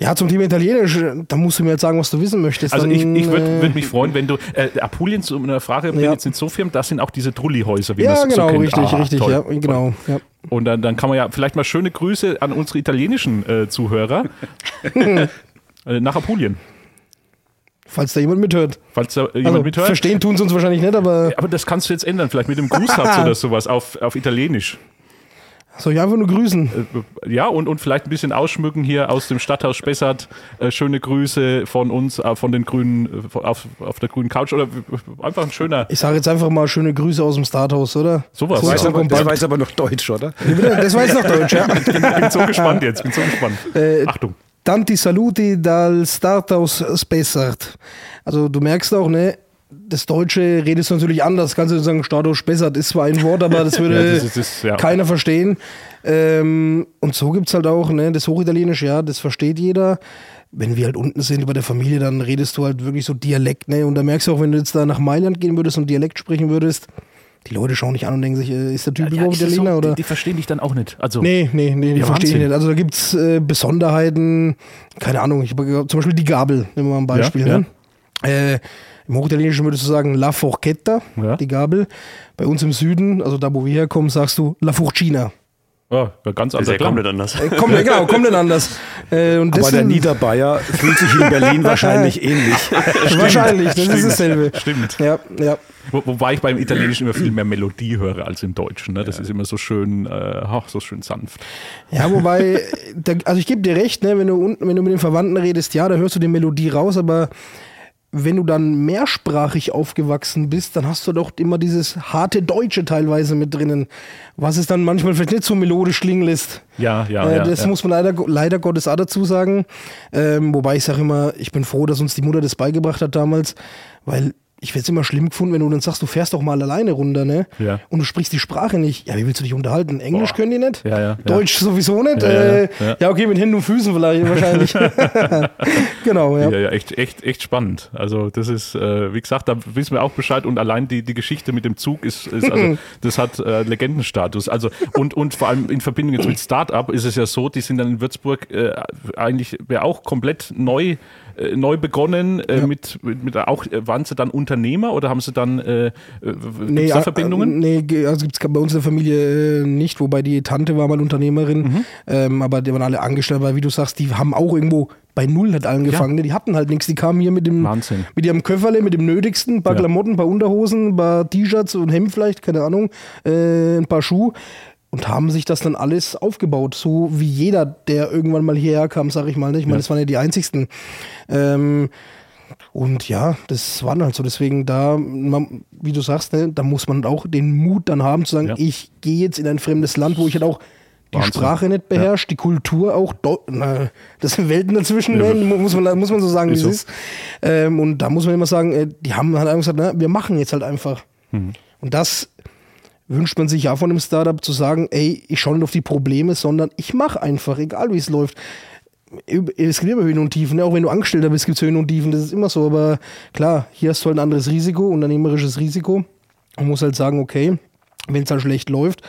Ja, zum Thema Italienisch, da musst du mir jetzt sagen, was du wissen möchtest. Also Dann, ich, ich würde äh, würd mich freuen, wenn du, äh, Apulien, zu einer Frage, bin ja. jetzt in Sofia, das sind auch diese Trullihäuser, wie ja, man es genau, so kennt. richtig, ah, richtig, toll, ja, genau. Ja. Und dann, dann kann man ja vielleicht mal schöne Grüße an unsere italienischen äh, Zuhörer äh, nach Apulien. Falls da jemand mithört. Falls da jemand also, mithört. Verstehen tun sie uns wahrscheinlich nicht, aber. aber das kannst du jetzt ändern, vielleicht mit dem Grußsatz oder sowas auf, auf Italienisch. Soll ich einfach nur grüßen? Äh, ja, und, und vielleicht ein bisschen ausschmücken hier aus dem Stadthaus Spessart. Äh, schöne Grüße von uns, äh, von den Grünen, auf, auf der grünen Couch oder einfach ein schöner. Ich sage jetzt einfach mal schöne Grüße aus dem Starthaus, oder? Sowas. Das, weiß aber, das weiß aber noch Deutsch, oder? Das weiß noch Deutsch, ja. ich bin, bin so gespannt jetzt, bin so gespannt. Äh, Achtung. Tanti saluti dal Starthaus Spessart. Also du merkst auch, ne, das Deutsche redest du natürlich anders. Kannst du sagen, Status Spessart ist zwar ein Wort, aber das würde ja, das ist, das, ja. keiner verstehen. Ähm, und so gibt es halt auch, ne, das Hochitalienische, ja, das versteht jeder. Wenn wir halt unten sind bei der Familie, dann redest du halt wirklich so Dialekt, ne? Und da merkst du auch, wenn du jetzt da nach Mailand gehen würdest und Dialekt sprechen würdest, die Leute schauen dich an und denken sich, äh, ist der Typ ja, überhaupt Italiener? So, oder? Die, die, verstehen dich dann auch nicht. Also, nee, nee, nee, die verstehen dich nicht. Also da gibt es äh, Besonderheiten, keine Ahnung, ich, zum Beispiel die Gabel, nehmen wir mal ein Beispiel. Ja, ne? Äh, im Hochitalienischen würdest du sagen La Forchetta, ja. die Gabel. Bei uns im Süden, also da wo wir herkommen, sagst du La Forcina. Ja, ganz anders. Ist ja komplett anders. Äh, kommt, genau, komplett anders. Äh, und Aber der Niederbayer fühlt sich in Berlin wahrscheinlich ähnlich. wahrscheinlich, das Stimmt. ist dasselbe. Stimmt. Ja, ja. Wo, wobei ich beim Italienischen immer viel mehr Melodie höre als im Deutschen. Ne? Das ja. ist immer so schön, äh, so schön sanft. Ja, wobei, der, also ich gebe dir recht, ne, wenn, du, wenn du mit den Verwandten redest, ja, da hörst du die Melodie raus, aber wenn du dann mehrsprachig aufgewachsen bist, dann hast du doch immer dieses harte Deutsche teilweise mit drinnen, was es dann manchmal vielleicht nicht so melodisch klingen lässt. Ja, ja, Äh, ja. das ja. muss man leider, leider Gottes auch dazu sagen. Ähm, wobei ich sage immer, ich bin froh, dass uns die Mutter das beigebracht hat damals, weil ich hätte es immer schlimm gefunden, wenn du dann sagst, du fährst doch mal alleine runter, ne? Ja. Und du sprichst die Sprache nicht. Ja, wie willst du dich unterhalten? Englisch Boah. können die nicht? Ja, ja, ja. Deutsch sowieso nicht? Ja, ja, äh, ja. ja, okay, mit Händen und Füßen vielleicht wahrscheinlich. genau, ja. Ja, ja, echt, echt, echt spannend. Also das ist, äh, wie gesagt, da wissen wir auch Bescheid und allein die, die Geschichte mit dem Zug ist, ist also, das hat äh, Legendenstatus. Also und, und vor allem in Verbindung jetzt mit Start-up ist es ja so, die sind dann in Würzburg äh, eigentlich wäre auch komplett neu äh, neu begonnen äh, mit, mit, mit auch äh, waren sie dann Unternehmer oder haben sie dann äh, äh, gibt's da äh, Verbindungen? Nee, also gibt es bei uns in der Familie nicht, wobei die Tante war mal Unternehmerin, Mhm. ähm, aber die waren alle angestellt, weil wie du sagst, die haben auch irgendwo bei Null halt angefangen. ne? Die hatten halt nichts, die kamen hier mit dem Wahnsinn. mit ihrem Köfferle, mit dem Nötigsten, ein paar Ja. Klamotten, ein paar Unterhosen, ein paar T-Shirts und Hemd vielleicht, keine Ahnung, äh, ein paar Schuhe und haben sich das dann alles aufgebaut, so wie jeder, der irgendwann mal hierher kam, sag ich mal. Ne? Ich meine, Ja. das waren ja die einzigsten. Ähm, und ja, das waren halt so. Deswegen da, man, wie du sagst, ne, da muss man auch den Mut dann haben zu sagen, Ja. ich gehe jetzt in ein fremdes Land, wo ich halt auch die Wahnsinn. Sprache nicht beherrsche, die Kultur auch, na, das sind Welten dazwischen, Ja, ne, muss, man, muss man so sagen, wie es so. ist. Ähm, und da muss man immer sagen, äh, die haben halt einfach gesagt, na, wir machen jetzt halt einfach. Mhm. Und das wünscht man sich ja von einem Startup zu sagen, ey, ich schaue nicht auf die Probleme, sondern ich mache einfach, egal wie es läuft. Es gibt immer Höhen und Tiefen, ne? auch wenn du Angestellter bist, gibt es Höhen und Tiefen, das ist immer so, aber klar, hier hast du halt ein anderes Risiko, unternehmerisches Risiko. Man muss halt sagen, okay, wenn es halt schlecht läuft,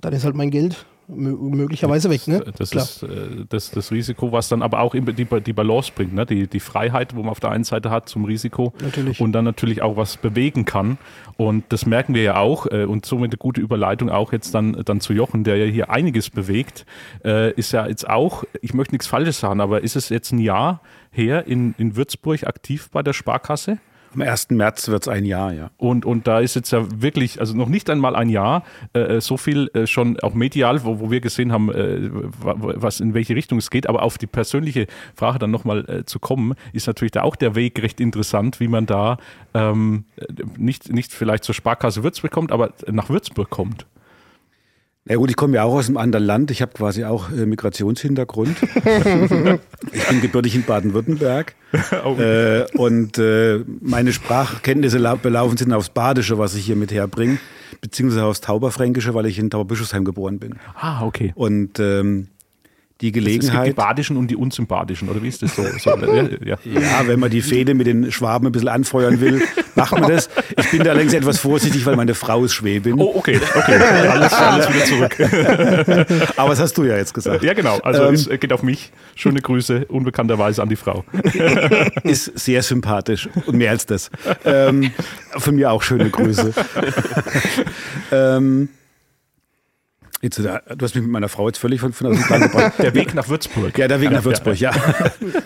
dann ist halt mein Geld möglicherweise weg, ne? Das Klar. ist äh, das, das Risiko, was dann aber auch die, die Balance bringt. Ne? Die, die Freiheit, wo man auf der einen Seite hat zum Risiko Natürlich. und dann natürlich auch was bewegen kann. Und das merken wir ja auch äh, und somit eine gute Überleitung auch jetzt dann, dann zu Jochen, der ja hier einiges bewegt. Äh, ist ja jetzt auch, ich möchte nichts Falsches sagen, aber ist es jetzt ein Jahr her in, in Würzburg aktiv bei der Sparkasse? Am 1. März wird es ein Jahr, ja. Und, und da ist jetzt ja wirklich, also noch nicht einmal ein Jahr, äh, so viel äh, schon auch medial, wo, wo wir gesehen haben, äh, wa- wa- was in welche Richtung es geht. Aber auf die persönliche Frage dann nochmal äh, zu kommen, ist natürlich da auch der Weg recht interessant, wie man da ähm, nicht, nicht vielleicht zur Sparkasse Würzburg kommt, aber nach Würzburg kommt. Na gut, ich komme ja auch aus einem anderen Land. Ich habe quasi auch äh, Migrationshintergrund. ich bin gebürtig in Baden-Württemberg. äh, und äh, meine Sprachkenntnisse lau- belaufen sind aufs Badische, was ich hier mit herbringe, beziehungsweise aufs Tauberfränkische, weil ich in Tauberbischofsheim geboren bin. Ah, okay. Und ähm, die Es gibt die Gelegenheit. badischen und die unsympathischen, oder wie ist das so? so ja, ja. Ja, wenn man die Fehde mit den Schwaben ein bisschen anfeuern will, macht man das. Ich bin da allerdings etwas vorsichtig, weil meine Frau ist Schwäbin. Oh, okay, okay. Alles, alles wieder zurück. Aber das hast du ja jetzt gesagt. Ja, genau. Also Ähm, es geht auf mich. Schöne Grüße, unbekannterweise an die Frau. ist sehr sympathisch und mehr als das. Ähm, von mir auch schöne Grüße. ähm, jetzt, äh, du hast mich mit meiner Frau jetzt völlig von, von dem Plan gebracht. Der Weg nach Würzburg. Ja, der Weg nach Würzburg, ja.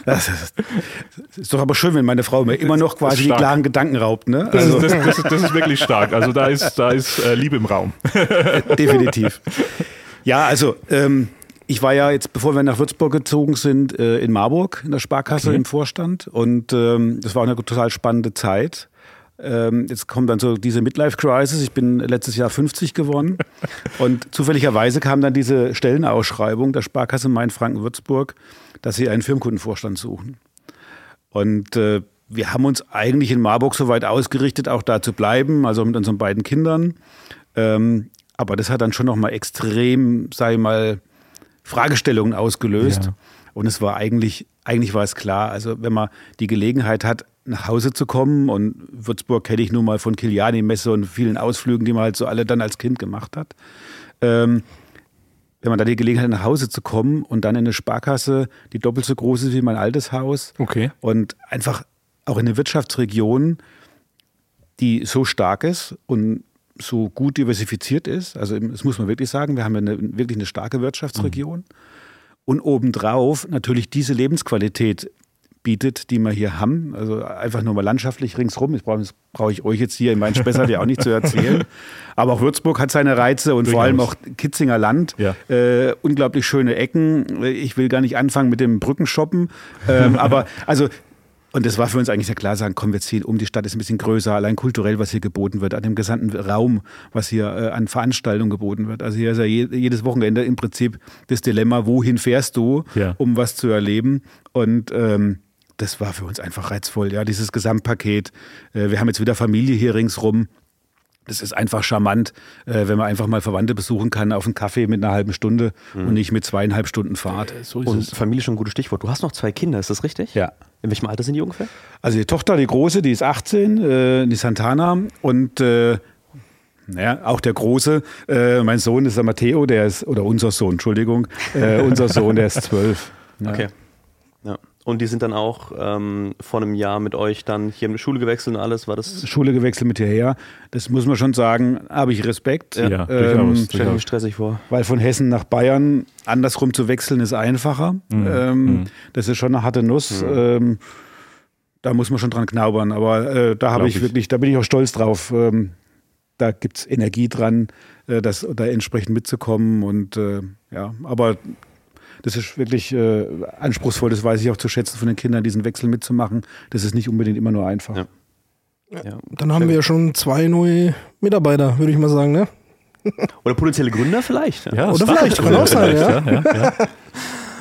Das ist, das ist doch aber schön, wenn meine Frau mir immer noch quasi die klaren Gedanken raubt, ne? Das, Also ist, das, das, ist, das ist wirklich stark. Also da ist, da ist äh, Liebe im Raum. definitiv. Ja, also ähm, ich war ja jetzt, bevor wir nach Würzburg gezogen sind, äh, in Marburg in der Sparkasse Okay. im Vorstand und ähm, das war eine total spannende Zeit. Ähm, jetzt kommt dann so diese Midlife-Crisis. Ich bin letztes Jahr 50 geworden und zufälligerweise kam dann diese Stellenausschreibung der Sparkasse Main-Franken-Würzburg, dass sie einen Firmenkundenvorstand suchen. Und äh, wir haben uns eigentlich in Marburg so weit ausgerichtet, auch da zu bleiben, also mit unseren beiden Kindern. Ähm, aber das hat dann schon nochmal extrem, ich mal, Fragestellungen ausgelöst. Ja. Und es war eigentlich, eigentlich war es klar, also wenn man die Gelegenheit hat, nach Hause zu kommen und Würzburg kenne ich nun mal von Kiliani-Messe und vielen Ausflügen, die man halt so alle dann als Kind gemacht hat. Ähm, wenn man da die Gelegenheit hat, nach Hause zu kommen und dann in eine Sparkasse, die doppelt so groß ist wie mein altes Haus Okay. und einfach auch in eine Wirtschaftsregion, die so stark ist und so gut diversifiziert ist. Also das muss man wirklich sagen, wir haben eine, wirklich eine starke Wirtschaftsregion. Und obendrauf natürlich diese Lebensqualität bietet, die wir hier haben. Also einfach nur mal landschaftlich ringsrum. Das brauche, das brauche ich euch jetzt hier in meinem Spessart ja auch nicht zu erzählen. Aber auch Würzburg hat seine Reize und vor allem auch Kitzinger Land. Ja. Äh, unglaublich schöne Ecken. Ich will gar nicht anfangen mit dem Brückenshoppen. Ähm, aber also Und das war für uns eigentlich sehr klar, sagen, komm, wir ziehen um, die Stadt ist ein bisschen größer, allein kulturell, was hier geboten wird, an dem gesamten Raum, was hier äh, an Veranstaltungen geboten wird. Also hier ist ja je, jedes Wochenende im Prinzip das Dilemma, wohin fährst du, Ja. um was zu erleben. Und ähm, das war für uns einfach reizvoll, ja, dieses Gesamtpaket. Äh, wir haben jetzt wieder Familie hier ringsrum. Das ist einfach charmant, äh, wenn man einfach mal Verwandte besuchen kann auf einen Kaffee mit einer halben Stunde und nicht mit zweieinhalb Stunden Fahrt. So ist Und es. Familie schon ein gutes Stichwort. Du hast noch zwei Kinder, ist das richtig? Ja. In welchem Alter sind die ungefähr? Also die Tochter, die große, die ist 18, äh, die Santana und äh, naja, auch der Große, äh, mein Sohn ist der Matteo, der ist, oder unser Sohn, Entschuldigung, äh, unser Sohn, der ist zwölf. Ja. Okay. Ja. Und die sind dann auch ähm, vor einem Jahr mit euch dann hier in die Schule gewechselt und alles. War das Schule gewechselt mit hierher. Das muss man schon sagen, habe ich Respekt. Ja, ähm, durchaus. stell mir stressig vor. weil von Hessen nach Bayern andersrum zu wechseln ist einfacher. Mhm. Ähm, Das ist schon eine harte Nuss. Ähm, da muss man schon dran knaubern. Aber äh, da habe ich, ich. wirklich, da bin ich auch stolz drauf. Ähm, da gibt es Energie dran, äh, das da entsprechend mitzukommen. Und äh, ja, aber das ist wirklich äh, anspruchsvoll, das weiß ich auch zu schätzen von den Kindern, diesen Wechsel mitzumachen. Das ist nicht unbedingt immer nur einfach. Ja. Ja. Dann haben wir ja schon zwei neue Mitarbeiter, würde ich mal sagen, ne? Oder potenzielle Gründer vielleicht. Ja. Oder vielleicht, kann auch sein, ja,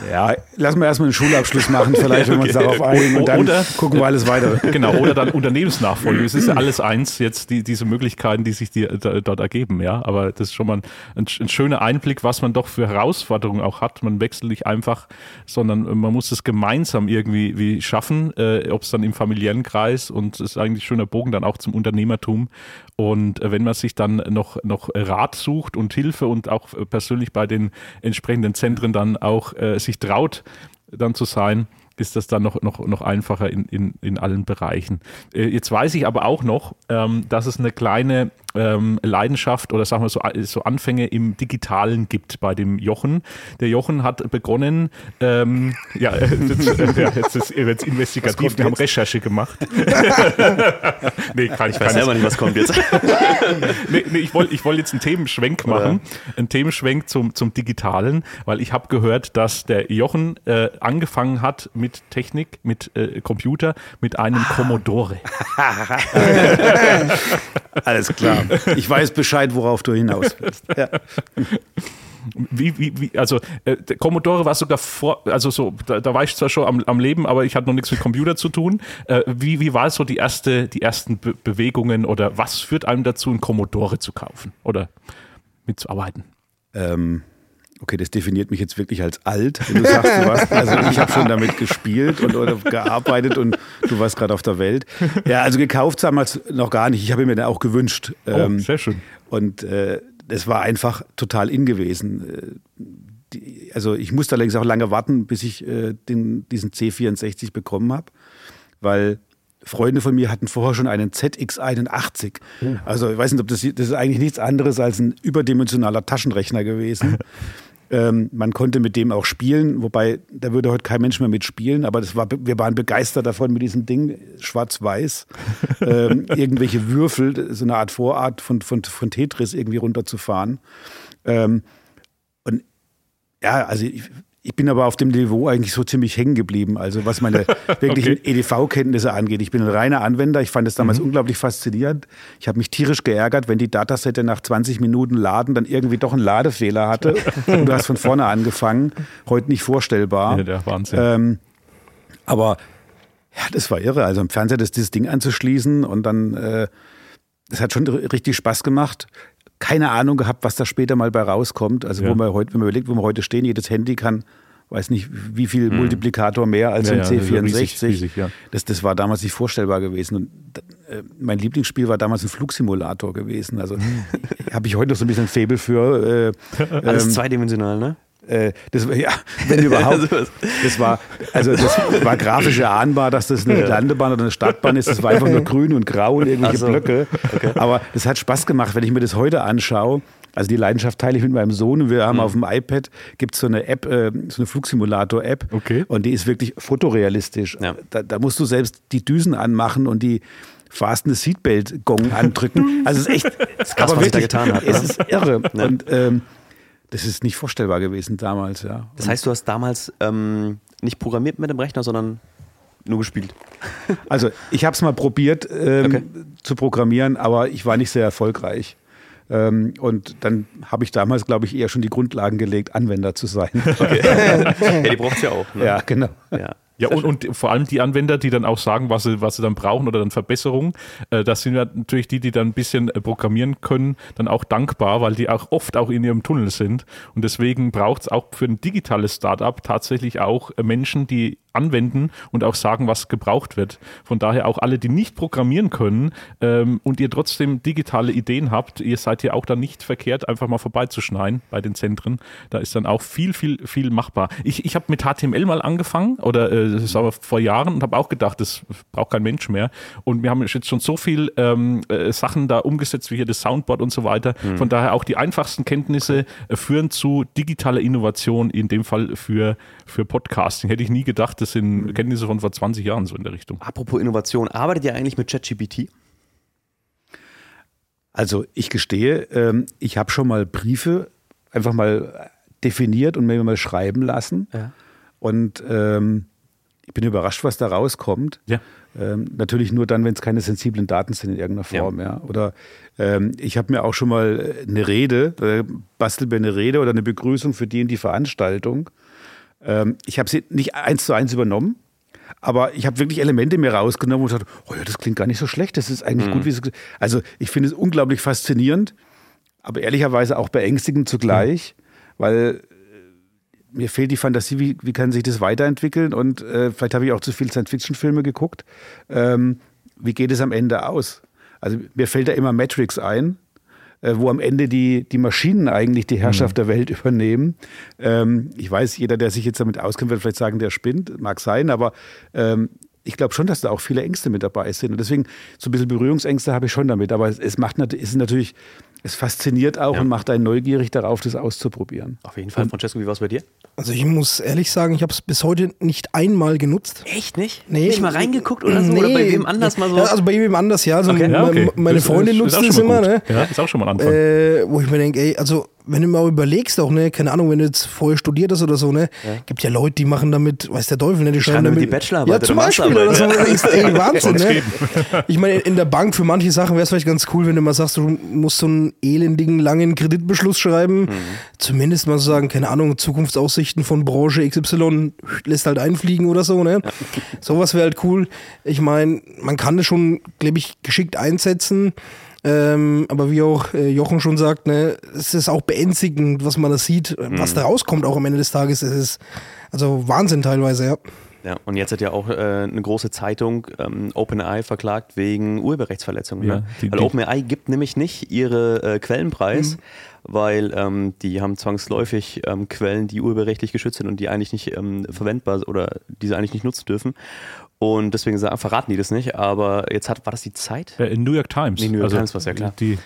ja. Lassen wir erstmal einen Schulabschluss machen, vielleicht, wenn wir uns darauf einigen und dann Oder- gucken wir alles weiter. Genau, oder dann Unternehmensnachfolge. Es ist ja alles eins, jetzt die, diese Möglichkeiten, die sich dir da, dort ergeben, ja. Aber das ist schon mal ein, ein, ein schöner Einblick, was man doch für Herausforderungen auch hat. Man wechselt nicht einfach, sondern man muss es gemeinsam irgendwie wie schaffen, äh, ob es dann im familiären Kreis und es ist eigentlich ein schöner Bogen dann auch zum Unternehmertum. Und äh, wenn man sich dann noch, noch Rat sucht und Hilfe und auch äh, persönlich bei den entsprechenden Zentren dann auch äh, sich traut, dann zu sein, ist das dann noch, noch, noch einfacher in, in, in allen Bereichen. Äh, Jetzt weiß ich aber auch noch, ähm, dass es eine kleine ähm, Leidenschaft oder sagen wir so, äh, so Anfänge im Digitalen gibt bei dem Jochen. Der Jochen hat begonnen, ähm, ja, jetzt, äh, ja, jetzt ist jetzt investigativ, wir haben Recherche gemacht. nee, kann ich, Ich weiß kann selber nicht, was kommt jetzt. nee, nee, ich wollte ich wollt jetzt einen Themenschwenk machen, einen Themenschwenk zum, zum Digitalen, weil ich habe gehört, dass der Jochen äh, angefangen hat mit Technik, mit äh, Computer, mit einem Commodore. Alles klar. Ich weiß Bescheid, worauf du hinaus willst. Ja. Wie, wie, wie, also äh, Commodore war sogar vor, also so, da, da war ich zwar schon am, am Leben, aber ich hatte noch nichts mit Computer zu tun. Äh, wie, wie war so die erste, die ersten Be Bewegungen oder was führt einem dazu, einen Commodore zu kaufen oder mitzuarbeiten? Ähm, okay, das definiert mich jetzt wirklich als alt, wenn du sagst, du warst, also ich habe schon damit gespielt und oder gearbeitet und du warst gerade auf der Welt. Ja, also gekauft damals noch gar nicht. Ich habe mir den auch gewünscht. Oh, Ähm, sehr schön. Und äh, es war einfach total in gewesen. Äh, Die, also ich musste allerdings auch lange warten, bis ich äh, den, diesen C64 bekommen habe, weil Freunde von mir hatten vorher schon einen ZX81. Also ich weiß nicht, ob das, das ist eigentlich nichts anderes als ein überdimensionaler Taschenrechner gewesen. Ähm, man konnte mit dem auch spielen, wobei da würde heute kein Mensch mehr mitspielen, aber das war, wir waren begeistert davon mit diesem Ding, schwarz-weiß, ähm, irgendwelche Würfel, so eine Art Vorart von, von, von Tetris irgendwie runterzufahren. Ähm, und ja, also ich, ich bin aber auf dem Niveau eigentlich so ziemlich hängen geblieben. Also was meine wirklichen Okay. EDV-Kenntnisse angeht. Ich bin ein reiner Anwender. Ich fand es damals unglaublich faszinierend. Ich habe mich tierisch geärgert, wenn die Datasette nach 20 Minuten Laden dann irgendwie doch einen Ladefehler hatte. Und du hast von vorne angefangen. Heute nicht vorstellbar. Ja, der Wahnsinn. Ähm, aber ja, das war irre. Also im Fernseher das, dieses Ding anzuschließen und dann, äh, das hat schon richtig Spaß gemacht. Keine Ahnung gehabt, was da später mal bei rauskommt. Also Ja. wo man heute, wenn man überlegt, wo wir heute stehen, jedes Handy kann, weiß nicht, wie viel Multiplikator mehr als. Ja, ein ja, C64. riesig, riesig, ja. das, das war damals nicht vorstellbar gewesen. Und äh, mein Lieblingsspiel war damals ein Flugsimulator gewesen. Also habe ich heute noch so ein bisschen Faible für. Äh, Alles ähm, zweidimensional, ne? Äh, das, war- ja, wenn überhaupt. Das war, also das war grafisch erahnbar, dass das eine Landebahn oder eine Startbahn ist. Das war einfach nur grün und grau und irgendwelche so. Blöcke. Aber das hat Spaß gemacht, wenn ich mir das heute anschaue. Also die Leidenschaft teile ich mit meinem Sohn. und Wir haben auf dem iPad gibt es so eine App, äh, so eine Flugsimulator-App. Okay. Und die ist wirklich fotorealistisch. Ja. Da, da musst du selbst die Düsen anmachen und die fasten Seatbelt-Gong andrücken. Also es ist echt, es krass, was sich da getan hat, Es ist irre. Ja. Und ähm, das ist nicht vorstellbar gewesen damals, ja. Das heißt, du hast damals ähm, nicht programmiert mit dem Rechner, sondern nur gespielt? Also ich habe es mal probiert ähm, Okay. zu programmieren, aber ich war nicht sehr erfolgreich. Ähm, und dann habe ich damals, glaube ich, eher schon die Grundlagen gelegt, Anwender zu sein. ja, die braucht es ja auch. Ne? ja, genau. ja. Ja, und, und vor allem die Anwender, die dann auch sagen, was sie, was sie dann brauchen oder dann Verbesserungen, äh, das sind ja natürlich die, die dann ein bisschen äh, programmieren können, dann auch dankbar, weil die auch oft auch in ihrem Tunnel sind. Und deswegen braucht es auch für ein digitales Startup tatsächlich auch äh, Menschen, die anwenden und auch sagen, was gebraucht wird. Von daher auch alle, die nicht programmieren können ähm, und ihr trotzdem digitale Ideen habt, ihr seid ja auch dann nicht verkehrt, einfach mal vorbeizuschneiden bei den Zentren. Da ist dann auch viel, viel, viel machbar. Ich, ich habe mit HTML mal angefangen oder äh, das ist aber vor Jahren und habe auch gedacht, das braucht kein Mensch mehr. Und wir haben jetzt schon so viel ähm, äh, Sachen da umgesetzt, wie hier das Soundboard und so weiter. Von daher auch die einfachsten Kenntnisse äh, führen zu digitaler Innovation, in dem Fall für, für Podcasting. Hätte ich nie gedacht, das sind Kenntnisse von vor 20 Jahren so in der Richtung. Apropos Innovation, arbeitet ihr eigentlich mit ChatGPT? Also ich gestehe, ähm, ich habe schon mal Briefe einfach mal definiert und mir mal schreiben lassen. Ja. Und ähm, ich bin überrascht, was da rauskommt. Ja. Ähm, natürlich nur dann, wenn es keine sensiblen Daten sind in irgendeiner Form. Ja. Oder ähm, ich habe mir auch schon mal eine Rede, äh, bastel mir eine Rede oder eine Begrüßung für die in die Veranstaltung. Ähm, ich habe sie nicht eins zu eins übernommen, aber ich habe wirklich Elemente mir rausgenommen und gesagt, oh ja, das klingt gar nicht so schlecht, das ist eigentlich gut, wie es. Also ich finde es unglaublich faszinierend, aber ehrlicherweise auch beängstigend zugleich, weil äh, mir fehlt die Fantasie, wie, wie kann sich das weiterentwickeln und äh, vielleicht habe ich auch zu viel Science-Fiction-Filme geguckt. Ähm, wie geht es am Ende aus? Also mir fällt da immer Matrix ein, wo am Ende die, die Maschinen eigentlich die Herrschaft der Welt übernehmen. Ähm, ich weiß, jeder, der sich jetzt damit auskennt, wird vielleicht sagen, der spinnt, mag sein, aber ähm, ich glaube schon, dass da auch viele Ängste mit dabei sind. Und deswegen so ein bisschen Berührungsängste habe ich schon damit. Aber es, macht es ist natürlich, es fasziniert auch Ja. und macht einen neugierig darauf, das auszuprobieren. Auf jeden Fall. Francesco, wie war es bei dir? Also ich muss ehrlich sagen, ich habe es bis heute nicht einmal genutzt. Echt nicht? Nee. Nicht mal reingeguckt oder so? Oder bei wem anders mal so? Ja, also bei wem anders, ja. Also Okay. Ja, okay. Meine Freundin ist nutzt es schon mal immer, ne? Ja, ist auch schon mal ein Anfang. Äh, wo ich mir denke, ey, also wenn du mal überlegst auch, ne, keine Ahnung, wenn du jetzt vorher studiert hast oder so, ne, gibt ja Leute, die machen damit, weiß der Teufel, ne, die schreiben damit die Bachelorarbeit Ja, oder zum Beispiel oder so. Masterarbeit, Denkst, ey, Wahnsinn, ne? Ich meine, in der Bank für manche Sachen wäre es vielleicht ganz cool, wenn du mal sagst, du musst so einen elendigen, langen Kreditbeschluss schreiben. Mhm. Zumindest mal so sagen, keine Ahnung, Zukunftsaussichten von Branche XY lässt halt einfliegen oder so, ne? Sowas wäre halt cool. Ich meine, man kann das schon, glaube ich, geschickt einsetzen. Ähm, aber wie auch äh, Jochen schon sagt, ne, es ist auch beängstigend, was man da sieht, was da rauskommt auch am Ende des Tages. Es ist also Wahnsinn teilweise, ja. Ja, und jetzt hat ja auch äh, eine große Zeitung ähm, OpenAI verklagt wegen Urheberrechtsverletzungen. Ja, ne? die- weil OpenAI gibt nämlich nicht ihre äh, Quellenpreis, weil ähm, die haben zwangsläufig ähm, Quellen, die urheberrechtlich geschützt sind und die eigentlich nicht ähm, verwendbar oder die sie eigentlich nicht nutzen dürfen. Und deswegen sagen, verraten die das nicht. Aber jetzt hat, war das die Zeit? Äh, in New York Times. Nee, New York Times war's, ja klar. Die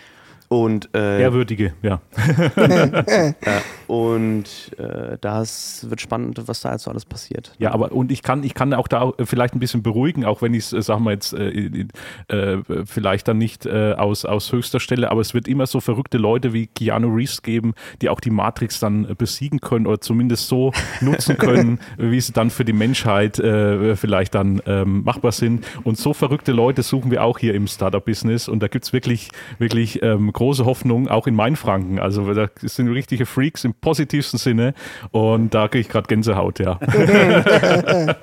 Und, äh, ehrwürdige, ja. ja, und äh, das wird spannend, was da jetzt so alles passiert. Ja, aber und ich kann, ich kann auch da auch äh, vielleicht ein bisschen beruhigen, auch wenn ich es, äh, sagen wir jetzt, äh, äh, vielleicht dann nicht äh, aus, aus höchster Stelle, aber es wird immer so verrückte Leute wie Keanu Reeves geben, die auch die Matrix dann äh, besiegen können oder zumindest so nutzen können, wie sie dann für die Menschheit äh, vielleicht dann ähm, machbar sind. Und so verrückte Leute suchen wir auch hier im Startup-Business und da gibt's wirklich, wirklich ähm, große Hoffnung, auch in Mainfranken. Also da sind richtige Freaks im positivsten Sinne und da kriege ich gerade Gänsehaut, ja.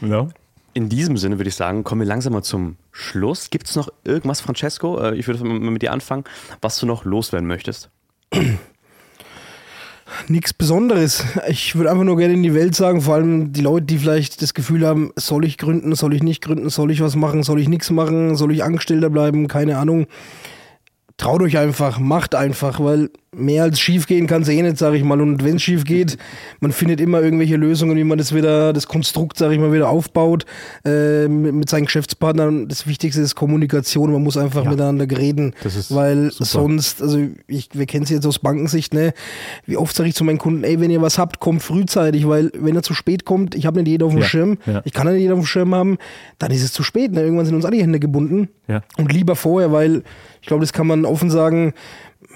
ja. In diesem Sinne würde ich sagen, kommen wir langsam mal zum Schluss. Gibt es noch irgendwas, Francesco? Äh, Ich würde mal mit dir anfangen, was du noch loswerden möchtest. Nichts Besonderes. Ich würde einfach nur gerne in die Welt sagen, vor allem die Leute, die vielleicht das Gefühl haben, soll ich gründen, soll ich nicht gründen, soll ich was machen, soll ich nichts machen, soll ich Angestellter bleiben, keine Ahnung. Traut euch einfach, macht einfach, weil mehr als schief gehen kann es eh nicht, sage ich mal. Und wenn es schief geht, man findet immer irgendwelche Lösungen, wie man das wieder, das Konstrukt, sage ich mal, wieder aufbaut äh, mit, mit seinen Geschäftspartnern. Das Wichtigste ist Kommunikation, man muss einfach miteinander reden, Das ist weil super. sonst, also ich, wir kennen es jetzt aus Bankensicht, ne? Wie oft sage ich zu meinen Kunden, ey, wenn ihr was habt, kommt frühzeitig, weil wenn er zu spät kommt, ich habe nicht jeder auf dem Ja, Schirm, ja. ich kann nicht jeder auf dem Schirm haben, dann ist es zu spät, ne? Irgendwann sind uns alle die Hände gebunden. Ja. Und lieber vorher, weil ich glaube, das kann man offen sagen,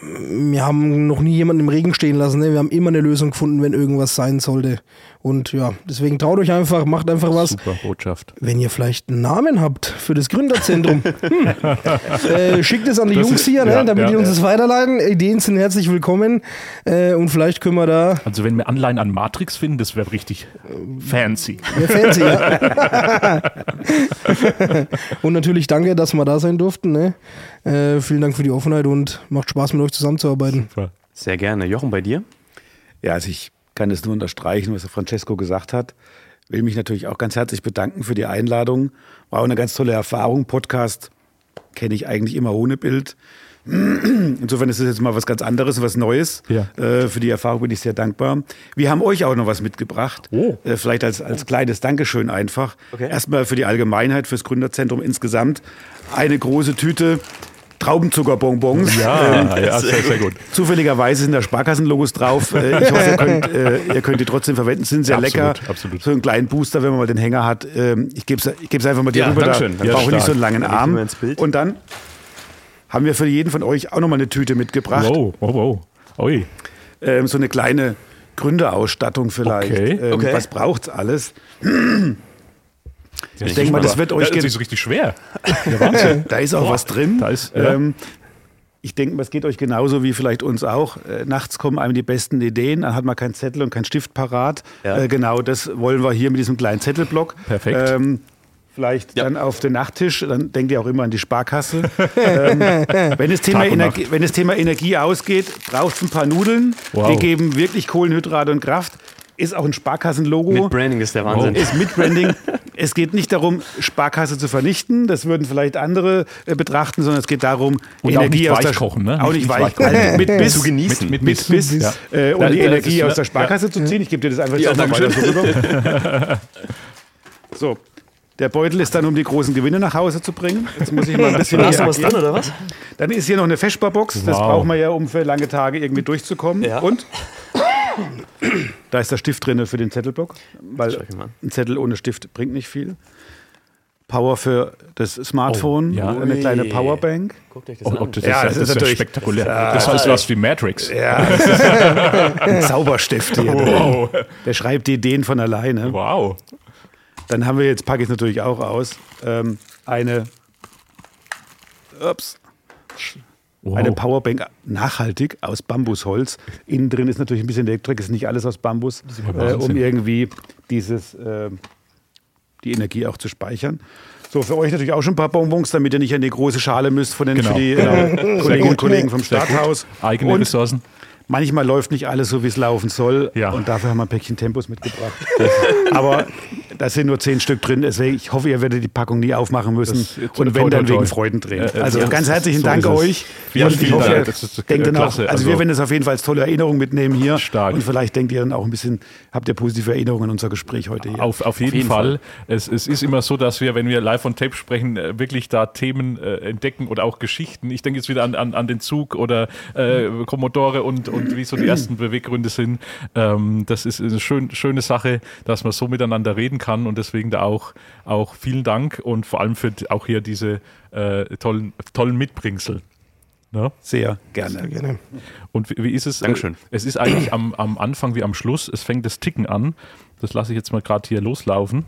wir haben noch nie jemanden im Regen stehen lassen. Ne? Wir haben immer eine Lösung gefunden, wenn irgendwas sein sollte. Und ja, deswegen traut euch einfach, macht einfach was. Super Botschaft. Wenn ihr vielleicht einen Namen habt für das Gründerzentrum, hm, äh, schickt es an die Das Jungs ist- hier, ne, ja, damit ja, die uns ja. das weiterleiten. Ideen sind herzlich willkommen äh, und vielleicht können wir da Also wenn wir Anleihen an Matrix finden, das wäre richtig fancy. mehr fancy. ja. und natürlich danke, dass wir da sein durften. Ne? Äh, vielen Dank für die Offenheit und macht Spaß mit euch zusammenzuarbeiten. Sehr gerne. Jochen, bei dir? Ja, also ich kann es nur unterstreichen, was der Francesco gesagt hat. Will mich natürlich auch ganz herzlich bedanken für die Einladung. War auch eine ganz tolle Erfahrung. Podcast kenne ich eigentlich immer ohne Bild. Insofern ist es jetzt mal was ganz anderes, was Neues. Ja. Äh, für die Erfahrung bin ich sehr dankbar. Wir haben euch auch noch was mitgebracht. Oh. Äh, vielleicht als, als kleines Dankeschön einfach. Okay. Erstmal für die Allgemeinheit, fürs Gründerzentrum insgesamt. Eine große Tüte Traubenzuckerbonbons. Ja, ja sehr, sehr gut. Zufälligerweise sind da Sparkassenlogos drauf. Äh, Ich hoffe, ihr könnt, äh, ihr könnt die trotzdem verwenden. Sind sehr Absolut, lecker. absolut. So einen kleinen Booster, wenn man mal den Hänger hat. Ähm, Ich gebe es ich geb's einfach mal dir Ja, rüber. Da Dankeschön. da Ja, brauche ich nicht so einen langen Arm. mal ins Bild. Und dann haben wir für jeden von euch auch nochmal eine Tüte mitgebracht. Wow, wow, wow. Ui. Ähm, so eine kleine Gründerausstattung vielleicht. Okay. Ähm, Okay. Was braucht's alles? Ich denke mal, das wird euch Das ist richtig schwer. Wahnsinn. Da ist auch was drin. da ist- ja. ähm, ich denke, mal, es geht euch genauso wie vielleicht uns auch. Äh, nachts kommen einem die besten Ideen, dann hat man keinen Zettel und keinen Stift parat. Ja. Äh, genau, das wollen wir hier mit diesem kleinen Zettelblock. Perfekt. Ähm, vielleicht Ja. dann auf den Nachttisch, dann denkt ihr auch immer an die Sparkasse. ähm, wenn, das Thema Energie, wenn das Thema Energie ausgeht, braucht es ein paar Nudeln. Wow. Die geben wirklich Kohlenhydrate und Kraft. Ist auch ein Sparkassenlogo. Mit Branding ist der Wahnsinn. Ist mit Branding. es geht nicht darum, Sparkasse zu vernichten. Das würden vielleicht andere äh, betrachten, sondern es geht darum, Und auch Energie nicht aus der weichkochen, ne? Auch Nicht- nicht, weich, weichkochen. also mit Biss, Zu genießen. Mit- mit Biss, Ja. äh, und Ja, die ja, das Energie ist- aus der ja. Sparkasse zu ziehen. Ich gebe dir das einfach jetzt Ja, auch mal weiter so. So. Der Beutel ist dann, um die großen Gewinne nach Hause zu bringen. Jetzt muss ich mal ein bisschen. Da hier noch was drin, oder was? Dann ist hier noch eine Feschbarbox. Das Wow. braucht man ja, um für lange Tage irgendwie durchzukommen. Ja. Und da ist der Stift drin für den Zettelblock, weil ein Zettel ohne Stift bringt nicht viel. Power für das Smartphone, Oh, ja. eine kleine. Powerbank. Guckt euch das Oh, an. das Ja, ist, das ist ja natürlich- spektakulär. das heißt was wie Matrix. Ja, das ist ein Zauberstift hier. Wow. Der schreibt die Ideen von alleine. Wow. Dann haben wir jetzt, packe ich es natürlich auch aus, ähm, eine, ups, wow. eine Powerbank nachhaltig aus Bambusholz. Innen drin ist natürlich ein bisschen Elektrik, ist nicht alles aus Bambus, äh, um irgendwie dieses, äh, die Energie auch zu speichern. So, für euch natürlich auch schon ein paar Bonbons, damit ihr nicht an die große Schale müsst von den Genau, für die genau. äh, Kolleginnen und Kollegen vom. Starthaus. Eigene und Ressourcen. Manchmal läuft nicht alles so, wie es laufen soll. Ja. Und dafür haben wir ein Päckchen Tempos mitgebracht. Aber da sind nur zehn Stück drin. Deswegen, ich hoffe, ihr werdet die Packung nie aufmachen müssen. Und wenn, dann wegen Freudentränen. Äh, äh, also ja, ganz herzlichen so Dank es. euch. Vielen, und ich hoffe, Dank. ihr Das ist, denkt dann auch, also, Also- wir werden das auf jeden Fall als tolle Erinnerung mitnehmen hier. Stark. Und vielleicht denkt ihr dann auch ein bisschen, habt ihr positive Erinnerungen an unser Gespräch heute hier. Auf, auf jeden, jeden Fall. Es, es ist immer so, dass wir, wenn wir live on Tape sprechen, äh, wirklich da Themen äh, entdecken oder auch Geschichten. Ich denke jetzt wieder an, an, an den Zug oder äh, Commodore und, und wie so die ersten Beweggründe sind. Ähm, das ist eine schön, schöne Sache, dass man so miteinander reden kann und deswegen da auch, auch vielen Dank und vor allem für auch hier diese äh, tollen, tollen Mitbringsel. Ne? Sehr gerne. Gerne. Und wie, wie ist es? Dankeschön. Es ist eigentlich am, am Anfang wie am Schluss. Es fängt das Ticken an. Das lasse ich jetzt mal gerade hier loslaufen.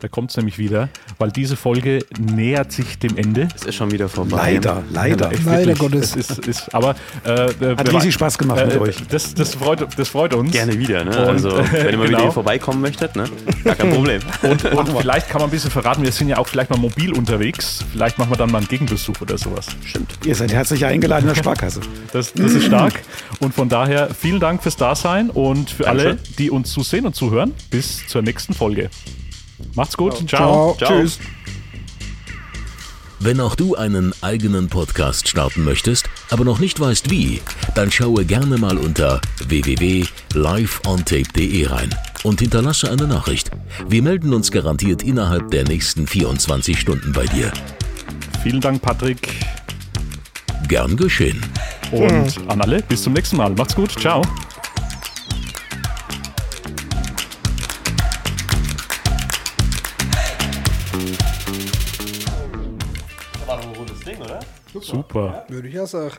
Da kommt es nämlich wieder, weil diese Folge nähert sich dem Ende. Es ist schon wieder vorbei. Leider, leider. Echt Leider wirklich. Gottes. Es ist, ist, aber äh, Hat riesig Spaß gemacht mit äh, euch. Das, das, freut, das freut uns. Gerne wieder, ne? Und, also, wenn ihr mal wieder genau. hier vorbeikommen möchtet, ne? Gar kein Problem. Und, und vielleicht kann man ein bisschen verraten, wir sind ja auch vielleicht mal mobil unterwegs. Vielleicht machen wir dann mal einen Gegenbesuch oder sowas. Stimmt. Ihr seid herzlich eingeladen in der Sparkasse. Das, das ist stark. Und von daher vielen Dank fürs Dasein und für alle, Dankeschön. die uns zusehen und zuhören. Bis zur nächsten Folge. Macht's gut. Ciao. Ciao. Tschüss. Wenn auch du einen eigenen Podcast starten möchtest, aber noch nicht weißt wie, dann schaue gerne mal unter www.liveontape.de rein und hinterlasse eine Nachricht. Wir melden uns garantiert innerhalb der nächsten 24 Stunden bei dir. Vielen Dank, Patrick. Gern geschehen. Und an alle, bis zum nächsten Mal. Macht's gut. Ciao. Super. Würde ich ja sagen.